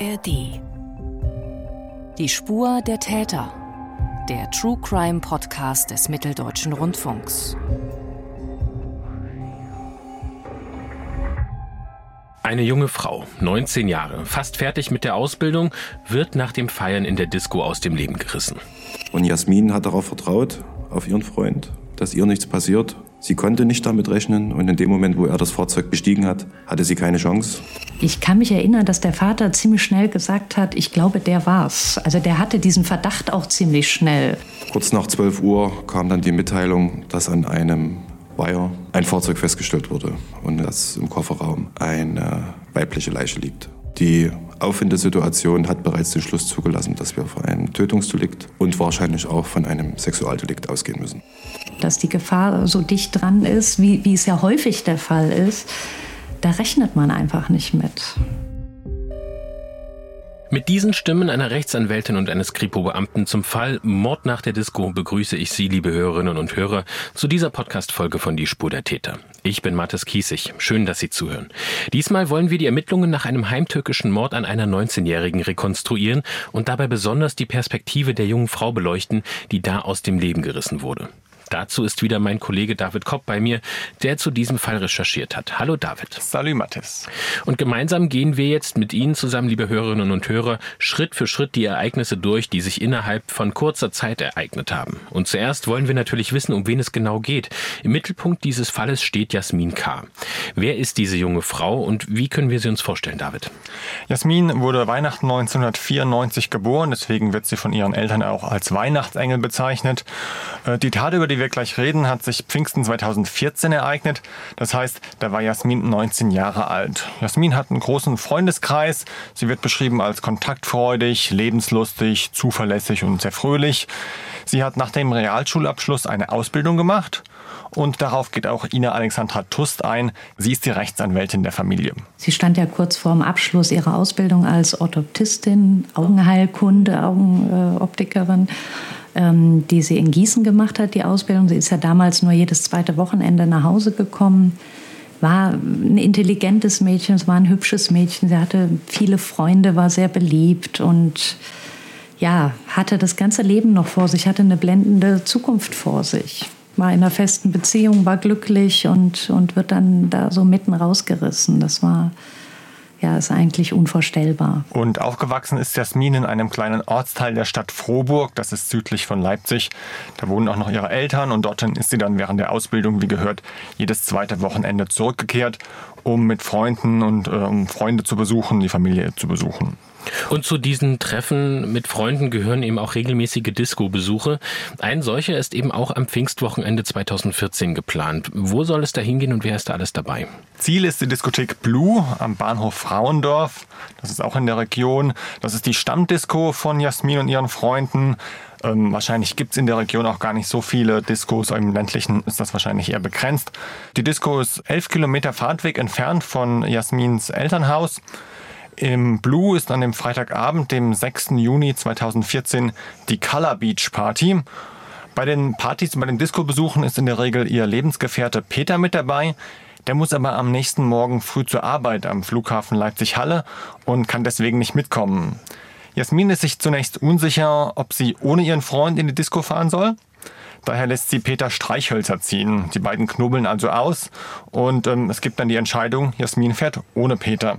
ARD. Die Spur der Täter. Der True Crime Podcast des Mitteldeutschen Rundfunks. Eine junge Frau, 19 Jahre, fast fertig mit der Ausbildung, wird nach dem Feiern in der Disco aus dem Leben gerissen. Und Jasmin hat darauf vertraut, auf ihren Freund, dass ihr nichts passiert. Sie konnte nicht damit rechnen und in dem Moment, wo er das Fahrzeug bestiegen hat, hatte sie keine Chance. Ich kann mich erinnern, dass der Vater ziemlich schnell gesagt hat, ich glaube, der war's. Also der hatte diesen Verdacht auch ziemlich schnell. Kurz nach 12 Uhr kam dann die Mitteilung, dass an einem Weiher ein Fahrzeug festgestellt wurde und dass im Kofferraum eine weibliche Leiche liegt. Die Auffindesituation hat bereits den Schluss zugelassen, dass wir von einem Tötungsdelikt und wahrscheinlich auch von einem Sexualdelikt ausgehen müssen. Dass die Gefahr so dicht dran ist, wie, wie es ja häufig der Fall ist, da rechnet man einfach nicht mit. Mit diesen Stimmen einer Rechtsanwältin und eines Kripo-Beamten zum Fall Mord nach der Disco begrüße ich Sie, liebe Hörerinnen und Hörer, zu dieser Podcast-Folge von Die Spur der Täter. Ich bin Mathis Kiesig. Schön, dass Sie zuhören. Diesmal wollen wir die Ermittlungen nach einem heimtückischen Mord an einer 19-Jährigen rekonstruieren und dabei besonders die Perspektive der jungen Frau beleuchten, die da aus dem Leben gerissen wurde. Dazu ist wieder mein Kollege David Kopp bei mir, der zu diesem Fall recherchiert hat. Hallo David. Salut Mathis. Und gemeinsam gehen wir jetzt mit Ihnen zusammen, liebe Hörerinnen und Hörer, Schritt für Schritt die Ereignisse durch, die sich innerhalb von kurzer Zeit ereignet haben. Und zuerst wollen wir natürlich wissen, um wen es genau geht. Im Mittelpunkt dieses Falles steht Jasmin K. Wer ist diese junge Frau und wie können wir sie uns vorstellen, David? Jasmin wurde Weihnachten 1994 geboren, deswegen wird sie von ihren Eltern auch als Weihnachtsengel bezeichnet. Äh, die Tat, über die wir gleich reden, hat sich Pfingsten 2014 ereignet. Das heißt, da war Jasmin 19 Jahre alt. Jasmin hat einen großen Freundeskreis. Sie wird beschrieben als kontaktfreudig, lebenslustig, zuverlässig und sehr fröhlich. Sie hat nach dem Realschulabschluss eine Ausbildung gemacht. Und darauf geht auch Ina Alexandra Tust ein. Sie ist die Rechtsanwältin der Familie. Sie stand ja kurz vor dem Abschluss ihrer Ausbildung als Orthoptistin, Augenheilkunde, Augenoptikerin ähm, die sie in Gießen gemacht hat, die Ausbildung. Sie ist ja damals nur jedes zweite Wochenende nach Hause gekommen. War ein intelligentes Mädchen, es war ein hübsches Mädchen. Sie hatte viele Freunde, war sehr beliebt und ja, hatte das ganze Leben noch vor sich, hatte eine blendende Zukunft vor sich. War in einer festen Beziehung, war glücklich und, und wird dann da so mitten rausgerissen. Das war ja, ist eigentlich unvorstellbar. Und aufgewachsen ist Jasmin in einem kleinen Ortsteil der Stadt Frohburg, das ist südlich von Leipzig. Da wohnen auch noch ihre Eltern und dorthin ist sie dann während der Ausbildung, wie gehört, jedes zweite Wochenende zurückgekehrt, um mit Freunden und äh, um Freunde zu besuchen, die Familie zu besuchen. Und zu diesen Treffen mit Freunden gehören eben auch regelmäßige Disco-Besuche. Ein solcher ist eben auch am Pfingstwochenende 2014 geplant. Wo soll es da hingehen und wer ist da alles dabei? Ziel ist die Diskothek Blue am Bahnhof Frauendorf. Das ist auch in der Region. Das ist die Stammdisco von Jasmin und ihren Freunden. Ähm, wahrscheinlich gibt es in der Region auch gar nicht so viele Diskos. Im ländlichen ist das wahrscheinlich eher begrenzt. Die Disco ist elf Kilometer Fahrtweg entfernt von Jasmins Elternhaus. Im Blue ist an dem Freitagabend, dem 6. Juni 2014, die Color Beach Party. Bei den Partys, bei den Disco-Besuchen ist in der Regel ihr Lebensgefährte Peter mit dabei. Der muss aber am nächsten Morgen früh zur Arbeit am Flughafen Leipzig-Halle und kann deswegen nicht mitkommen. Jasmin ist sich zunächst unsicher, ob sie ohne ihren Freund in die Disco fahren soll. Daher lässt sie Peter Streichhölzer ziehen. Die beiden knubbeln also aus und ähm, es gibt dann die Entscheidung, Jasmin fährt ohne Peter.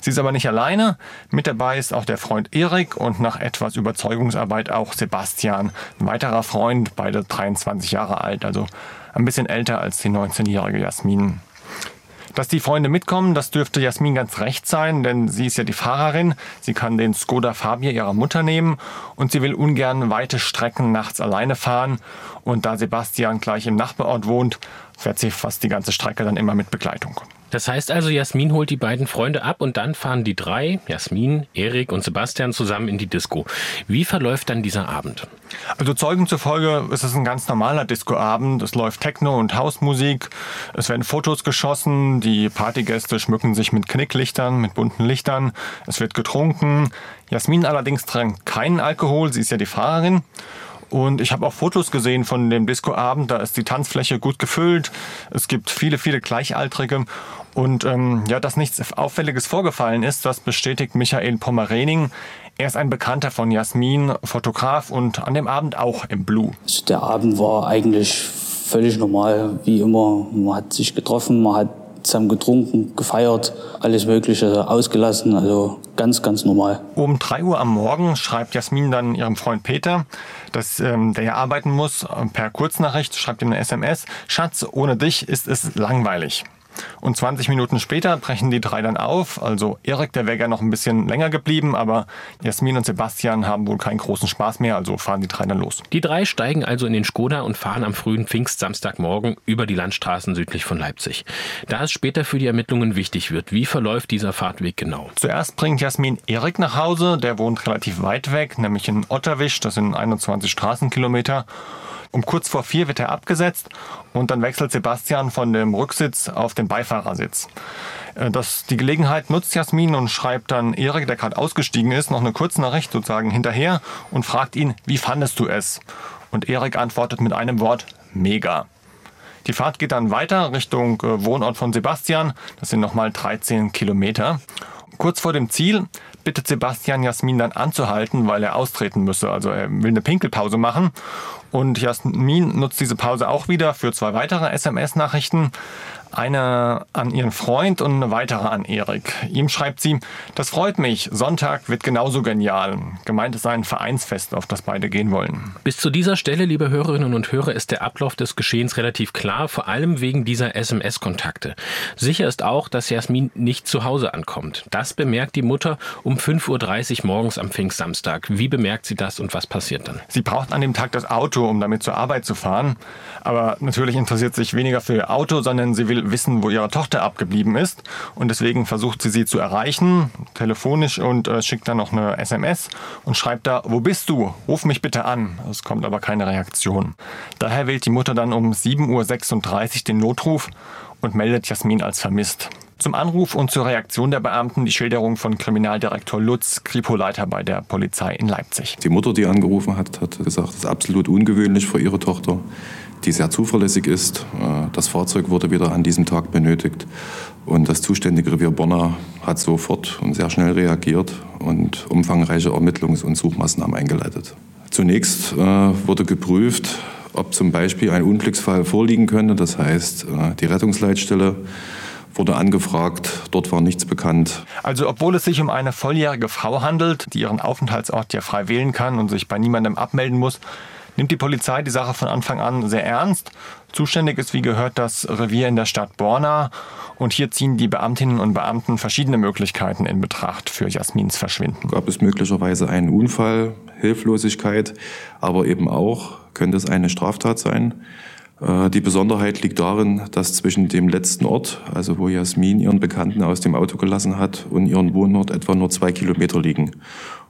Sie ist aber nicht alleine. Mit dabei ist auch der Freund Erik und nach etwas Überzeugungsarbeit auch Sebastian, ein weiterer Freund, beide 23 Jahre alt, also ein bisschen älter als die 19-jährige Jasmin. Dass die Freunde mitkommen, das dürfte Jasmin ganz recht sein, denn sie ist ja die Fahrerin. Sie kann den Skoda Fabia ihrer Mutter nehmen und sie will ungern weite Strecken nachts alleine fahren. Und da Sebastian gleich im Nachbarort wohnt, fährt sie fast die ganze Strecke dann immer mit Begleitung. Das heißt also, Jasmin holt die beiden Freunde ab und dann fahren die drei, Jasmin, Erik und Sebastian, zusammen in die Disco. Wie verläuft dann dieser Abend? Also Zeugen zufolge ist es ein ganz normaler Discoabend. Es läuft Techno und Hausmusik. Es werden Fotos geschossen. Die Partygäste schmücken sich mit Knicklichtern, mit bunten Lichtern. Es wird getrunken. Jasmin allerdings trinkt keinen Alkohol. Sie ist ja die Fahrerin. Und ich habe auch Fotos gesehen von dem Discoabend. Da ist die Tanzfläche gut gefüllt. Es gibt viele, viele Gleichaltrige. Und ähm, ja, dass nichts Auffälliges vorgefallen ist, das bestätigt Michael Pommerening. Er ist ein Bekannter von Jasmin, Fotograf und an dem Abend auch im Blue. Also der Abend war eigentlich völlig normal, wie immer. Man hat sich getroffen, man hat zusammen getrunken, gefeiert, alles Mögliche ausgelassen, also ganz, ganz normal. Um 3 Uhr am Morgen schreibt Jasmin dann ihrem Freund Peter, dass ähm, der ja arbeiten muss, per Kurznachricht, schreibt ihm eine SMS, Schatz, ohne dich ist es langweilig. Und 20 Minuten später brechen die drei dann auf. Also Erik, der wäre ja noch ein bisschen länger geblieben, aber Jasmin und Sebastian haben wohl keinen großen Spaß mehr, also fahren die drei dann los. Die drei steigen also in den Skoda und fahren am frühen Pfingstsamstagmorgen über die Landstraßen südlich von Leipzig. Da es später für die Ermittlungen wichtig wird, wie verläuft dieser Fahrtweg genau? Zuerst bringt Jasmin Erik nach Hause, der wohnt relativ weit weg, nämlich in Otterwisch, das sind 21 Straßenkilometer. Um kurz vor vier wird er abgesetzt und dann wechselt Sebastian von dem Rücksitz auf den Beifahrersitz. Äh, das, die Gelegenheit nutzt Jasmin und schreibt dann Erik, der gerade ausgestiegen ist, noch eine Kurznachricht sozusagen hinterher und fragt ihn, wie fandest du es? Und Erik antwortet mit einem Wort, mega. Die Fahrt geht dann weiter Richtung äh, Wohnort von Sebastian. Das sind nochmal 13 Kilometer. Kurz vor dem Ziel bittet Sebastian Jasmin dann anzuhalten, weil er austreten müsse. Also er will eine Pinkelpause machen. Und Jasmin nutzt diese Pause auch wieder für zwei weitere SMS-Nachrichten. Eine an ihren Freund und eine weitere an Erik. Ihm schreibt sie, das freut mich, Sonntag wird genauso genial. Gemeint ist ein Vereinsfest, auf das beide gehen wollen. Bis zu dieser Stelle, liebe Hörerinnen und Hörer, ist der Ablauf des Geschehens relativ klar, vor allem wegen dieser SMS-Kontakte. Sicher ist auch, dass Jasmin nicht zu Hause ankommt. Das bemerkt die Mutter um 5.30 Uhr morgens am Pfingstsamstag. Wie bemerkt sie das und was passiert dann? Sie braucht an dem Tag das Auto, um damit zur Arbeit zu fahren. Aber natürlich interessiert sich weniger für ihr Auto, sondern sie will wissen, wo ihre Tochter abgeblieben ist. Und deswegen versucht sie sie zu erreichen, telefonisch und äh, schickt dann noch eine SMS und schreibt da, wo bist du? Ruf mich bitte an. Es kommt aber keine Reaktion. Daher wählt die Mutter dann um 7.36 Uhr den Notruf und meldet Jasmin als vermisst. Zum Anruf und zur Reaktion der Beamten die Schilderung von Kriminaldirektor Lutz, Kripo-Leiter bei der Polizei in Leipzig. Die Mutter, die angerufen hat, hat gesagt, es ist absolut ungewöhnlich für ihre Tochter die sehr zuverlässig ist. Äh, das Fahrzeug wurde wieder an diesem Tag benötigt und das zuständige Revier Bonner hat sofort und sehr schnell reagiert und umfangreiche Ermittlungs- und Suchmaßnahmen eingeleitet. Zunächst äh, wurde geprüft, ob zum Beispiel ein Unglücksfall vorliegen könnte. Das heißt, äh, die Rettungsleitstelle wurde angefragt, dort war nichts bekannt. Also obwohl es sich um eine volljährige Frau handelt, die ihren Aufenthaltsort ja frei wählen kann und sich bei niemandem abmelden muss, nimmt die Polizei die Sache von Anfang an sehr ernst. Zuständig ist, wie gehört, das Revier in der Stadt Borna. Und hier ziehen die Beamtinnen und Beamten verschiedene Möglichkeiten in Betracht für Jasmins Verschwinden. Gab es möglicherweise einen Unfall, Hilflosigkeit, aber eben auch könnte es eine Straftat sein. Äh, die Besonderheit liegt darin, dass zwischen dem letzten Ort, also wo Jasmin ihren Bekannten aus dem Auto gelassen hat, und ihren Wohnort etwa nur zwei Kilometer liegen.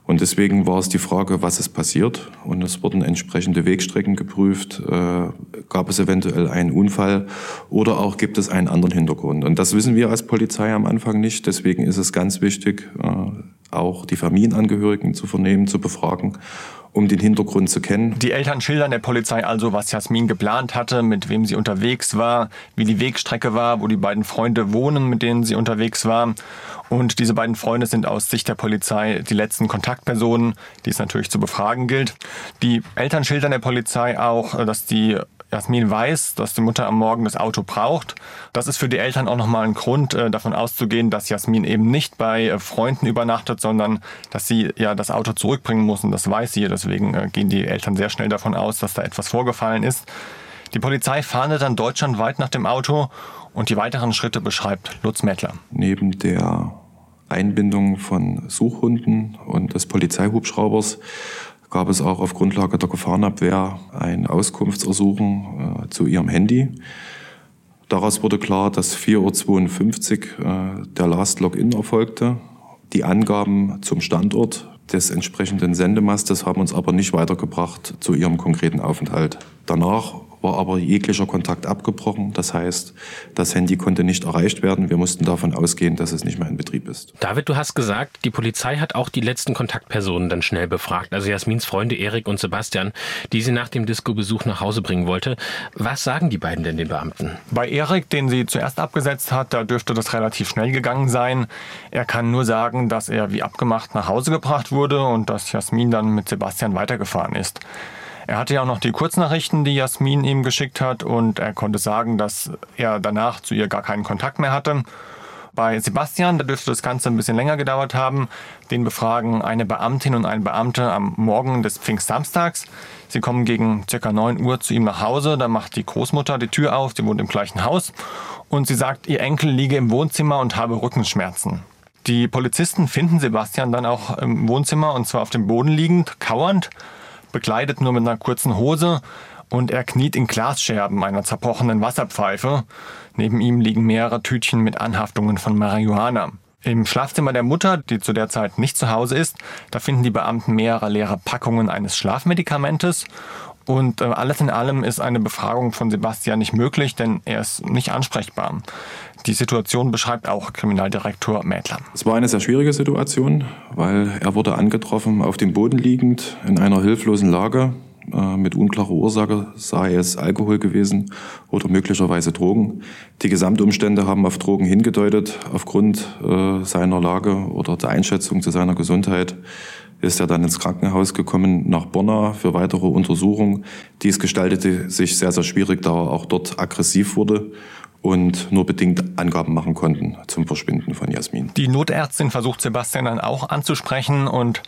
Und deswegen war es die Frage, was ist passiert. Und es wurden entsprechende Wegstrecken geprüft. Äh, gab es eventuell einen Unfall oder auch gibt es einen anderen Hintergrund. Und das wissen wir als Polizei am Anfang nicht. Deswegen ist es ganz wichtig, äh, auch die Familienangehörigen zu vernehmen, zu befragen um den Hintergrund zu kennen. Die Eltern schildern der Polizei also, was Jasmin geplant hatte, mit wem sie unterwegs war, wie die Wegstrecke war, wo die beiden Freunde wohnen, mit denen sie unterwegs war. Und diese beiden Freunde sind aus Sicht der Polizei die letzten Kontaktpersonen, die es natürlich zu befragen gilt. Die Eltern schildern der Polizei auch, dass die Jasmin weiß, dass die Mutter am Morgen das Auto braucht. Das ist für die Eltern auch nochmal ein Grund, äh, davon auszugehen, dass Jasmin eben nicht bei äh, Freunden übernachtet, sondern dass sie ja das Auto zurückbringen muss und das weiß sie. Deswegen äh, gehen die Eltern sehr schnell davon aus, dass da etwas vorgefallen ist. Die Polizei fahndet dann deutschlandweit nach dem Auto und die weiteren Schritte beschreibt Lutz Mettler. Neben der Einbindung von Suchhunden und des Polizeihubschraubers gab es auch auf Grundlage der Gefahrenabwehr ein Auskunftsersuchen äh, zu ihrem Handy. Daraus wurde klar, dass 4.52 Uhr äh, der Last Login erfolgte. Die Angaben zum Standort des entsprechenden Sendemastes haben uns aber nicht weitergebracht zu ihrem konkreten Aufenthalt. Danach war aber jeglicher Kontakt abgebrochen. Das heißt, das Handy konnte nicht erreicht werden. Wir mussten davon ausgehen, dass es nicht mehr in Betrieb ist. David, du hast gesagt, die Polizei hat auch die letzten Kontaktpersonen dann schnell befragt. Also Jasmins Freunde Erik und Sebastian, die sie nach dem Disco-Besuch nach Hause bringen wollte. Was sagen die beiden denn den Beamten? Bei Erik, den sie zuerst abgesetzt hat, da dürfte das relativ schnell gegangen sein. Er kann nur sagen, dass er wie abgemacht nach Hause gebracht wurde und dass Jasmin dann mit Sebastian weitergefahren ist. Er hatte ja auch noch die Kurznachrichten, die Jasmin ihm geschickt hat und er konnte sagen, dass er danach zu ihr gar keinen Kontakt mehr hatte. Bei Sebastian, da dürfte das Ganze ein bisschen länger gedauert haben. Den befragen eine Beamtin und ein Beamter am Morgen des Pfingstsamstags. Sie kommen gegen ca. 9 Uhr zu ihm nach Hause. Da macht die Großmutter die Tür auf, sie wohnt im gleichen Haus. Und sie sagt, ihr Enkel liege im Wohnzimmer und habe Rückenschmerzen. Die Polizisten finden Sebastian dann auch im Wohnzimmer und zwar auf dem Boden liegend, kauernd bekleidet nur mit einer kurzen Hose und er kniet in Glasscherben einer zerbrochenen Wasserpfeife. Neben ihm liegen mehrere Tütchen mit Anhaftungen von Marihuana. Im Schlafzimmer der Mutter, die zu der Zeit nicht zu Hause ist, da finden die Beamten mehrere leere Packungen eines Schlafmedikamentes. Und äh, alles in allem ist eine Befragung von Sebastian nicht möglich, denn er ist nicht ansprechbar. Die Situation beschreibt auch Kriminaldirektor Mädler. Es war eine sehr schwierige Situation, weil er wurde angetroffen, auf dem Boden liegend, in einer hilflosen Lage. Äh, mit unklarer Ursache sei es Alkohol gewesen oder möglicherweise Drogen. Die Gesamtumstände haben auf Drogen hingedeutet. Aufgrund äh, seiner Lage oder der Einschätzung zu seiner Gesundheit ist er dann ins Krankenhaus gekommen nach Bonn für weitere Untersuchungen. Dies gestaltete sich sehr, sehr schwierig, da er auch dort aggressiv wurde und nur bedingt Angaben machen konnten zum Verschwinden von Jasmin. Die Notärztin versucht Sebastian dann auch anzusprechen und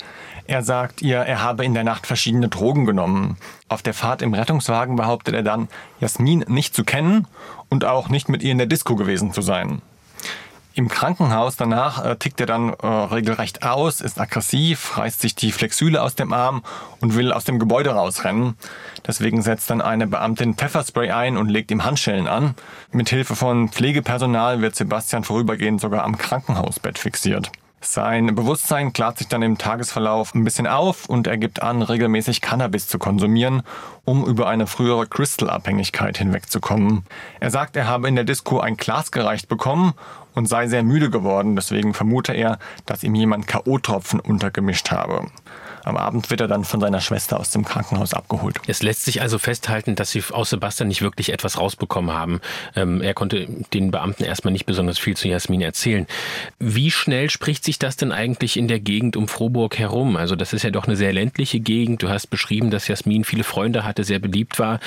er sagt ihr, er habe in der Nacht verschiedene Drogen genommen. Auf der Fahrt im Rettungswagen behauptet er dann, Jasmin nicht zu kennen und auch nicht mit ihr in der Disco gewesen zu sein. Im Krankenhaus danach äh, tickt er dann äh, regelrecht aus, ist aggressiv, reißt sich die Flexüle aus dem Arm und will aus dem Gebäude rausrennen. Deswegen setzt dann eine Beamtin Pfefferspray ein und legt ihm Handschellen an. Mit Hilfe von Pflegepersonal wird Sebastian vorübergehend sogar am Krankenhausbett fixiert. Sein Bewusstsein klart sich dann im Tagesverlauf ein bisschen auf und er gibt an, regelmäßig Cannabis zu konsumieren, um über eine frühere Crystal-Abhängigkeit hinwegzukommen. Er sagt, er habe in der Disco ein Glas gereicht bekommen und sei sehr müde geworden, deswegen vermute er, dass ihm jemand K.O.-Tropfen untergemischt habe. Am Abend wird er dann von seiner Schwester aus dem Krankenhaus abgeholt. Es lässt sich also festhalten, dass Sie aus Sebastian nicht wirklich etwas rausbekommen haben. Ähm, er konnte den Beamten erstmal nicht besonders viel zu Jasmin erzählen. Wie schnell spricht sich das denn eigentlich in der Gegend um Frohburg herum? Also das ist ja doch eine sehr ländliche Gegend. Du hast beschrieben, dass Jasmin viele Freunde hatte, sehr beliebt war.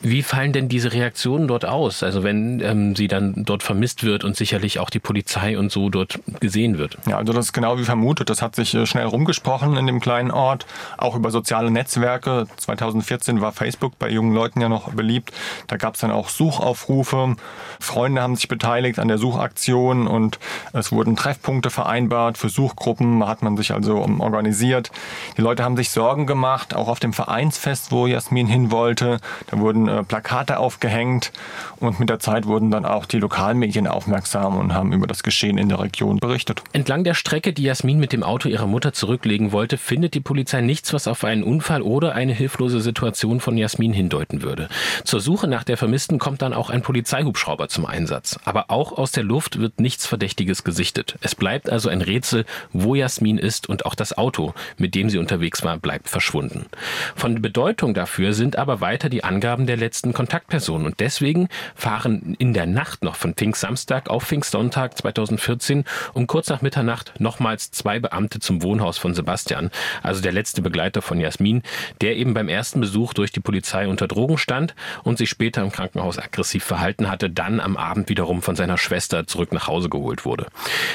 Wie fallen denn diese Reaktionen dort aus? Also wenn ähm, sie dann dort vermisst wird und sicherlich auch die Polizei und so dort gesehen wird. Ja, also das ist genau wie vermutet. Das hat sich äh, schnell rumgesprochen in dem kleinen Ort, auch über soziale Netzwerke. 2014 war Facebook bei jungen Leuten ja noch beliebt. Da gab es dann auch Suchaufrufe. Freunde haben sich beteiligt an der Suchaktion und es wurden Treffpunkte vereinbart für Suchgruppen. Hat man sich also organisiert. Die Leute haben sich Sorgen gemacht, auch auf dem Vereinsfest, wo Jasmin hin wollte. Da wurden äh, Plakate aufgehängt und mit der Zeit wurden dann auch die Lokalmedien aufmerksam und haben über das Geschehen in der Region berichtet. Entlang der Strecke, die Jasmin mit dem Auto ihrer Mutter zurücklegen wollte, findet die Polizei nichts, was auf einen Unfall oder eine hilflose Situation von Jasmin hindeuten würde. Zur Suche nach der Vermissten kommt dann auch ein Polizeihubschrauber zum Einsatz. Aber auch aus der Luft wird nichts Verdächtiges gesichtet. Es bleibt also ein Rätsel, wo Jasmin ist und auch das Auto, mit dem sie unterwegs war, bleibt verschwunden. Von Bedeutung dafür sind aber weiter die Angaben der letzten Kontaktpersonen und deswegen fahren in der Nacht noch von Pfingstsamstag auf Pfingstsonntag 2014 um kurz nach Mitternacht nochmals zwei Beamte zum Wohnhaus von Sebastian also der letzte Begleiter von Jasmin, der eben beim ersten Besuch durch die Polizei unter Drogen stand und sich später im Krankenhaus aggressiv verhalten hatte, dann am Abend wiederum von seiner Schwester zurück nach Hause geholt wurde.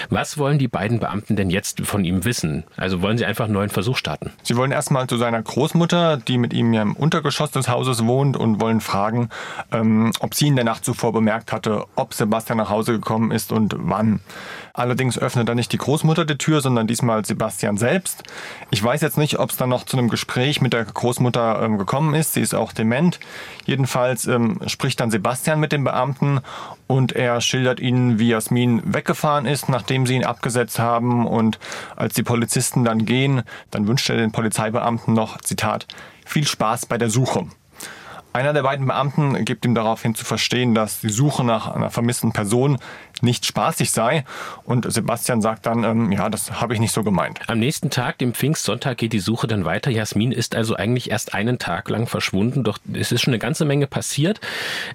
Was wollen die beiden Beamten denn jetzt von ihm wissen? Also wollen sie einfach einen neuen Versuch starten? Sie wollen erstmal zu seiner Großmutter, die mit ihm ja im Untergeschoss des Hauses wohnt und wollen fragen, ähm, ob sie in der Nacht zuvor bemerkt hatte, ob Sebastian nach Hause gekommen ist und wann. Allerdings öffnet dann nicht die Großmutter die Tür, sondern diesmal Sebastian selbst. Ich weiß jetzt nicht, ob es dann noch zu einem Gespräch mit der Großmutter ähm, gekommen ist. Sie ist auch dement. Jedenfalls ähm, spricht dann Sebastian mit dem Beamten und er schildert ihnen, wie Jasmin weggefahren ist, nachdem sie ihn abgesetzt haben. Und als die Polizisten dann gehen, dann wünscht er den Polizeibeamten noch, Zitat, viel Spaß bei der Suche. Einer der beiden Beamten gibt ihm daraufhin zu verstehen, dass die Suche nach einer vermissten Person nicht spaßig sei. Und Sebastian sagt dann, ähm, ja, das habe ich nicht so gemeint. Am nächsten Tag, dem Pfingstsonntag, geht die Suche dann weiter. Jasmin ist also eigentlich erst einen Tag lang verschwunden, doch es ist schon eine ganze Menge passiert.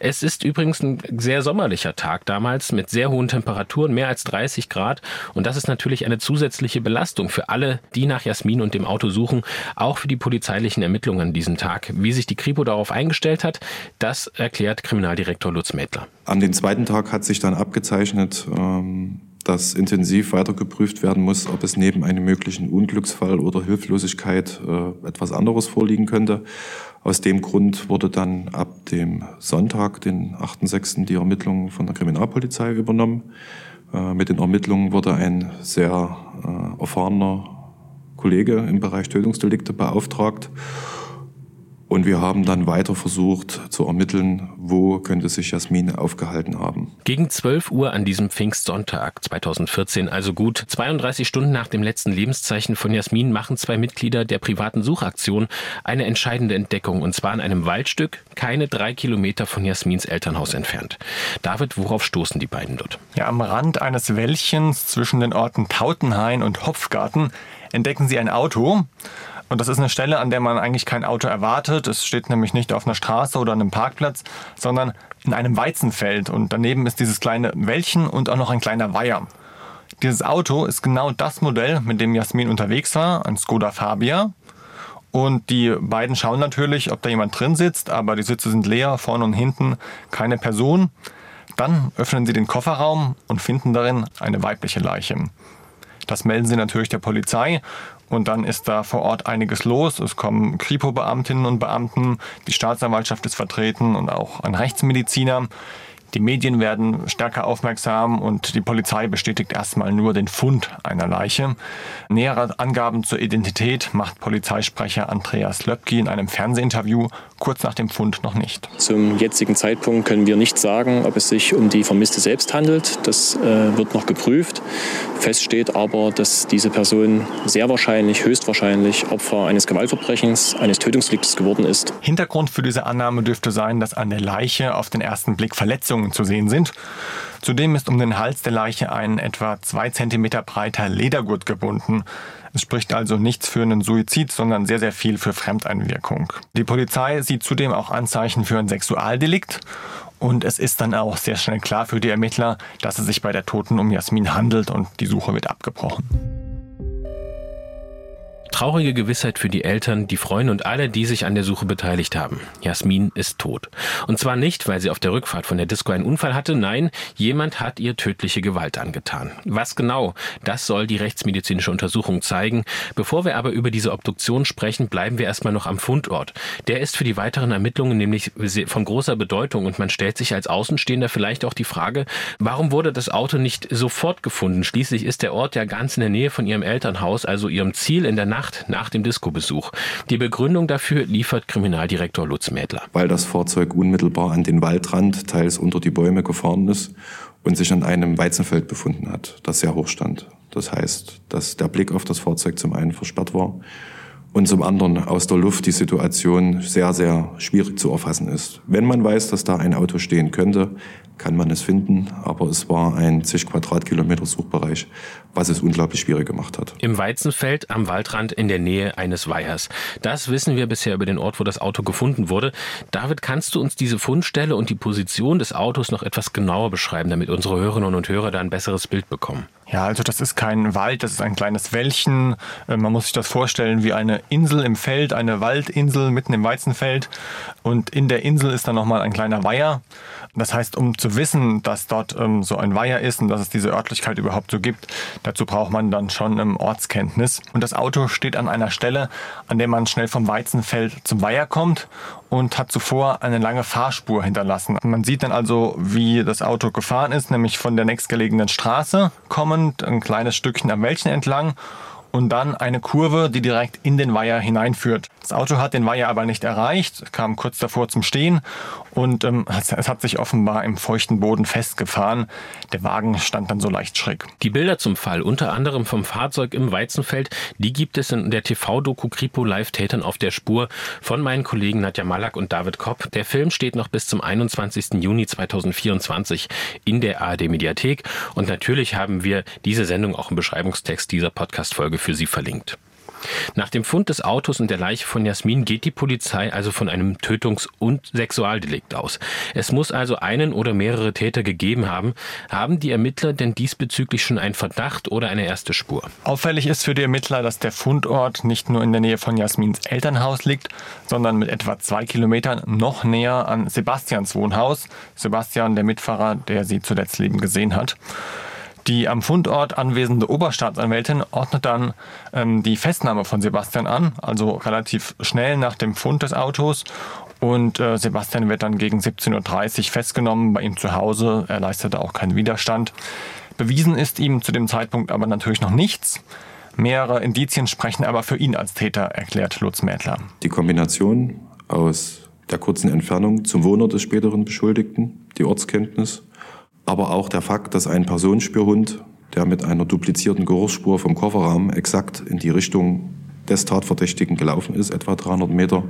Es ist übrigens ein sehr sommerlicher Tag damals mit sehr hohen Temperaturen, mehr als 30 Grad. Und das ist natürlich eine zusätzliche Belastung für alle, die nach Jasmin und dem Auto suchen, auch für die polizeilichen Ermittlungen an diesem Tag. Wie sich die Kripo darauf eingestellt hat, das erklärt Kriminaldirektor Lutz Mädler. An den zweiten Tag hat sich dann abgezeichnet, ähm, dass intensiv weiter geprüft werden muss, ob es neben einem möglichen Unglücksfall oder Hilflosigkeit äh, etwas anderes vorliegen könnte. Aus dem Grund wurde dann ab dem Sonntag, den 8.6., die Ermittlungen von der Kriminalpolizei übernommen. Äh, mit den Ermittlungen wurde ein sehr äh, erfahrener Kollege im Bereich Tötungsdelikte beauftragt und wir haben dann weiter versucht zu ermitteln, wo könnte sich Jasmin aufgehalten haben. Gegen 12 Uhr an diesem Pfingstsonntag 2014, also gut 32 Stunden nach dem letzten Lebenszeichen von Jasmin, machen zwei Mitglieder der privaten Suchaktion eine entscheidende Entdeckung. Und zwar in einem Waldstück, keine drei Kilometer von Jasmins Elternhaus entfernt. David, worauf stoßen die beiden dort? Ja, am Rand eines Wäldchens zwischen den Orten Tautenhain und Hopfgarten entdecken sie ein Auto. Und das ist eine Stelle, an der man eigentlich kein Auto erwartet. Es steht nämlich nicht auf einer Straße oder einem Parkplatz, sondern in einem Weizenfeld. Und daneben ist dieses kleine Wäldchen und auch noch ein kleiner Weiher. Dieses Auto ist genau das Modell, mit dem Jasmin unterwegs war, ein Skoda Fabia. Und die beiden schauen natürlich, ob da jemand drin sitzt, aber die Sitze sind leer, vorne und hinten keine Person. Dann öffnen sie den Kofferraum und finden darin eine weibliche Leiche. Das melden sie natürlich der Polizei und dann ist da vor Ort einiges los. Es kommen Kripo-Beamtinnen und Beamten, die Staatsanwaltschaft ist vertreten und auch ein Rechtsmediziner. Die Medien werden stärker aufmerksam und die Polizei bestätigt erstmal nur den Fund einer Leiche. Nähere Angaben zur Identität macht Polizeisprecher Andreas Löpki in einem Fernsehinterview kurz nach dem Fund noch nicht. Zum jetzigen Zeitpunkt können wir nicht sagen, ob es sich um die Vermisste selbst handelt. Das äh, wird noch geprüft. Fest steht aber, dass diese Person sehr wahrscheinlich, höchstwahrscheinlich Opfer eines Gewaltverbrechens, eines Tötungsdeliktes geworden ist. Hintergrund für diese Annahme dürfte sein, dass an der Leiche auf den ersten Blick Verletzungen zu sehen sind. Zudem ist um den Hals der Leiche ein etwa zwei Zentimeter breiter Ledergurt gebunden. Es spricht also nichts für einen Suizid, sondern sehr, sehr viel für Fremdeinwirkung. Die Polizei sieht zudem auch Anzeichen für ein Sexualdelikt und es ist dann auch sehr schnell klar für die Ermittler, dass es sich bei der Toten um Jasmin handelt und die Suche wird abgebrochen. Traurige Gewissheit für die Eltern, die Freunde und alle, die sich an der Suche beteiligt haben. Jasmin ist tot. Und zwar nicht, weil sie auf der Rückfahrt von der Disco einen Unfall hatte, nein, jemand hat ihr tödliche Gewalt angetan. Was genau, das soll die rechtsmedizinische Untersuchung zeigen. Bevor wir aber über diese Obduktion sprechen, bleiben wir erstmal noch am Fundort. Der ist für die weiteren Ermittlungen nämlich von großer Bedeutung und man stellt sich als Außenstehender vielleicht auch die Frage, warum wurde das Auto nicht sofort gefunden? Schließlich ist der Ort ja ganz in der Nähe von ihrem Elternhaus, also ihrem Ziel in der Nacht Nacht nach dem Disco-Besuch. Die Begründung dafür liefert Kriminaldirektor Lutz Mädler. Weil das Fahrzeug unmittelbar an den Waldrand, teils unter die Bäume gefahren ist und sich an einem Weizenfeld befunden hat, das sehr hoch stand. Das heißt, dass der Blick auf das Fahrzeug zum einen versperrt war und zum anderen aus der Luft die Situation sehr, sehr schwierig zu erfassen ist. Wenn man weiß, dass da ein Auto stehen könnte, kann man es finden, aber es war ein zig Quadratkilometer Suchbereich, was es unglaublich schwierig gemacht hat. Im Weizenfeld am Waldrand in der Nähe eines Weihers. Das wissen wir bisher über den Ort, wo das Auto gefunden wurde. David, kannst du uns diese Fundstelle und die Position des Autos noch etwas genauer beschreiben, damit unsere Hörerinnen und Hörer da ein besseres Bild bekommen? Ja, also das ist kein Wald, das ist ein kleines Wäldchen. Äh, man muss sich das vorstellen wie eine Insel im Feld, eine Waldinsel mitten im Weizenfeld. Und in der Insel ist dann nochmal ein kleiner Weiher. Das heißt, um zu wissen, dass dort ähm, so ein Weiher ist und dass es diese Örtlichkeit überhaupt so gibt, dazu braucht man dann schon ähm, Ortskenntnis. Und das Auto steht an einer Stelle, an der man schnell vom Weizenfeld zum Weiher kommt und hat zuvor eine lange Fahrspur hinterlassen. Man sieht dann also, wie das Auto gefahren ist, nämlich von der nächstgelegenen Straße kommend, ein kleines Stückchen am Wäldchen entlang und dann eine Kurve, die direkt in den Weiher hineinführt. Das Auto hat den Weiher aber nicht erreicht, kam kurz davor zum Stehen und ähm, es, es hat sich offenbar im feuchten Boden festgefahren. Der Wagen stand dann so leicht schräg. Die Bilder zum Fall, unter anderem vom Fahrzeug im Weizenfeld, die gibt es in der TV-Doku Kripo Live-Tätern auf der Spur von meinen Kollegen Nadja Malak und David Kopp. Der Film steht noch bis zum 21. Juni 2024 in der ARD-Mediathek und natürlich haben wir diese Sendung auch im Beschreibungstext dieser Podcast-Folge für Sie verlinkt. Nach dem Fund des Autos und der Leiche von Jasmin geht die Polizei also von einem Tötungs- und Sexualdelikt aus. Es muss also einen oder mehrere Täter gegeben haben. Haben die Ermittler denn diesbezüglich schon einen Verdacht oder eine erste Spur? Auffällig ist für die Ermittler, dass der Fundort nicht nur in der Nähe von Jasmins Elternhaus liegt, sondern mit etwa zwei Kilometern noch näher an Sebastians Wohnhaus. Sebastian, der Mitfahrer, der sie zuletzt leben gesehen hat. Die am Fundort anwesende Oberstaatsanwältin ordnet dann ähm, die Festnahme von Sebastian an, also relativ schnell nach dem Fund des Autos. Und äh, Sebastian wird dann gegen 17.30 Uhr festgenommen bei ihm zu Hause. Er leistete auch keinen Widerstand. Bewiesen ist ihm zu dem Zeitpunkt aber natürlich noch nichts. Mehrere Indizien sprechen aber für ihn als Täter, erklärt Lutz Mädler. Die Kombination aus der kurzen Entfernung zum Wohnort des späteren Beschuldigten, die Ortskenntnis aber auch der Fakt, dass ein Personenspürhund, der mit einer duplizierten Geruchsspur vom Kofferraum exakt in die Richtung des Tatverdächtigen gelaufen ist, etwa 300 Meter,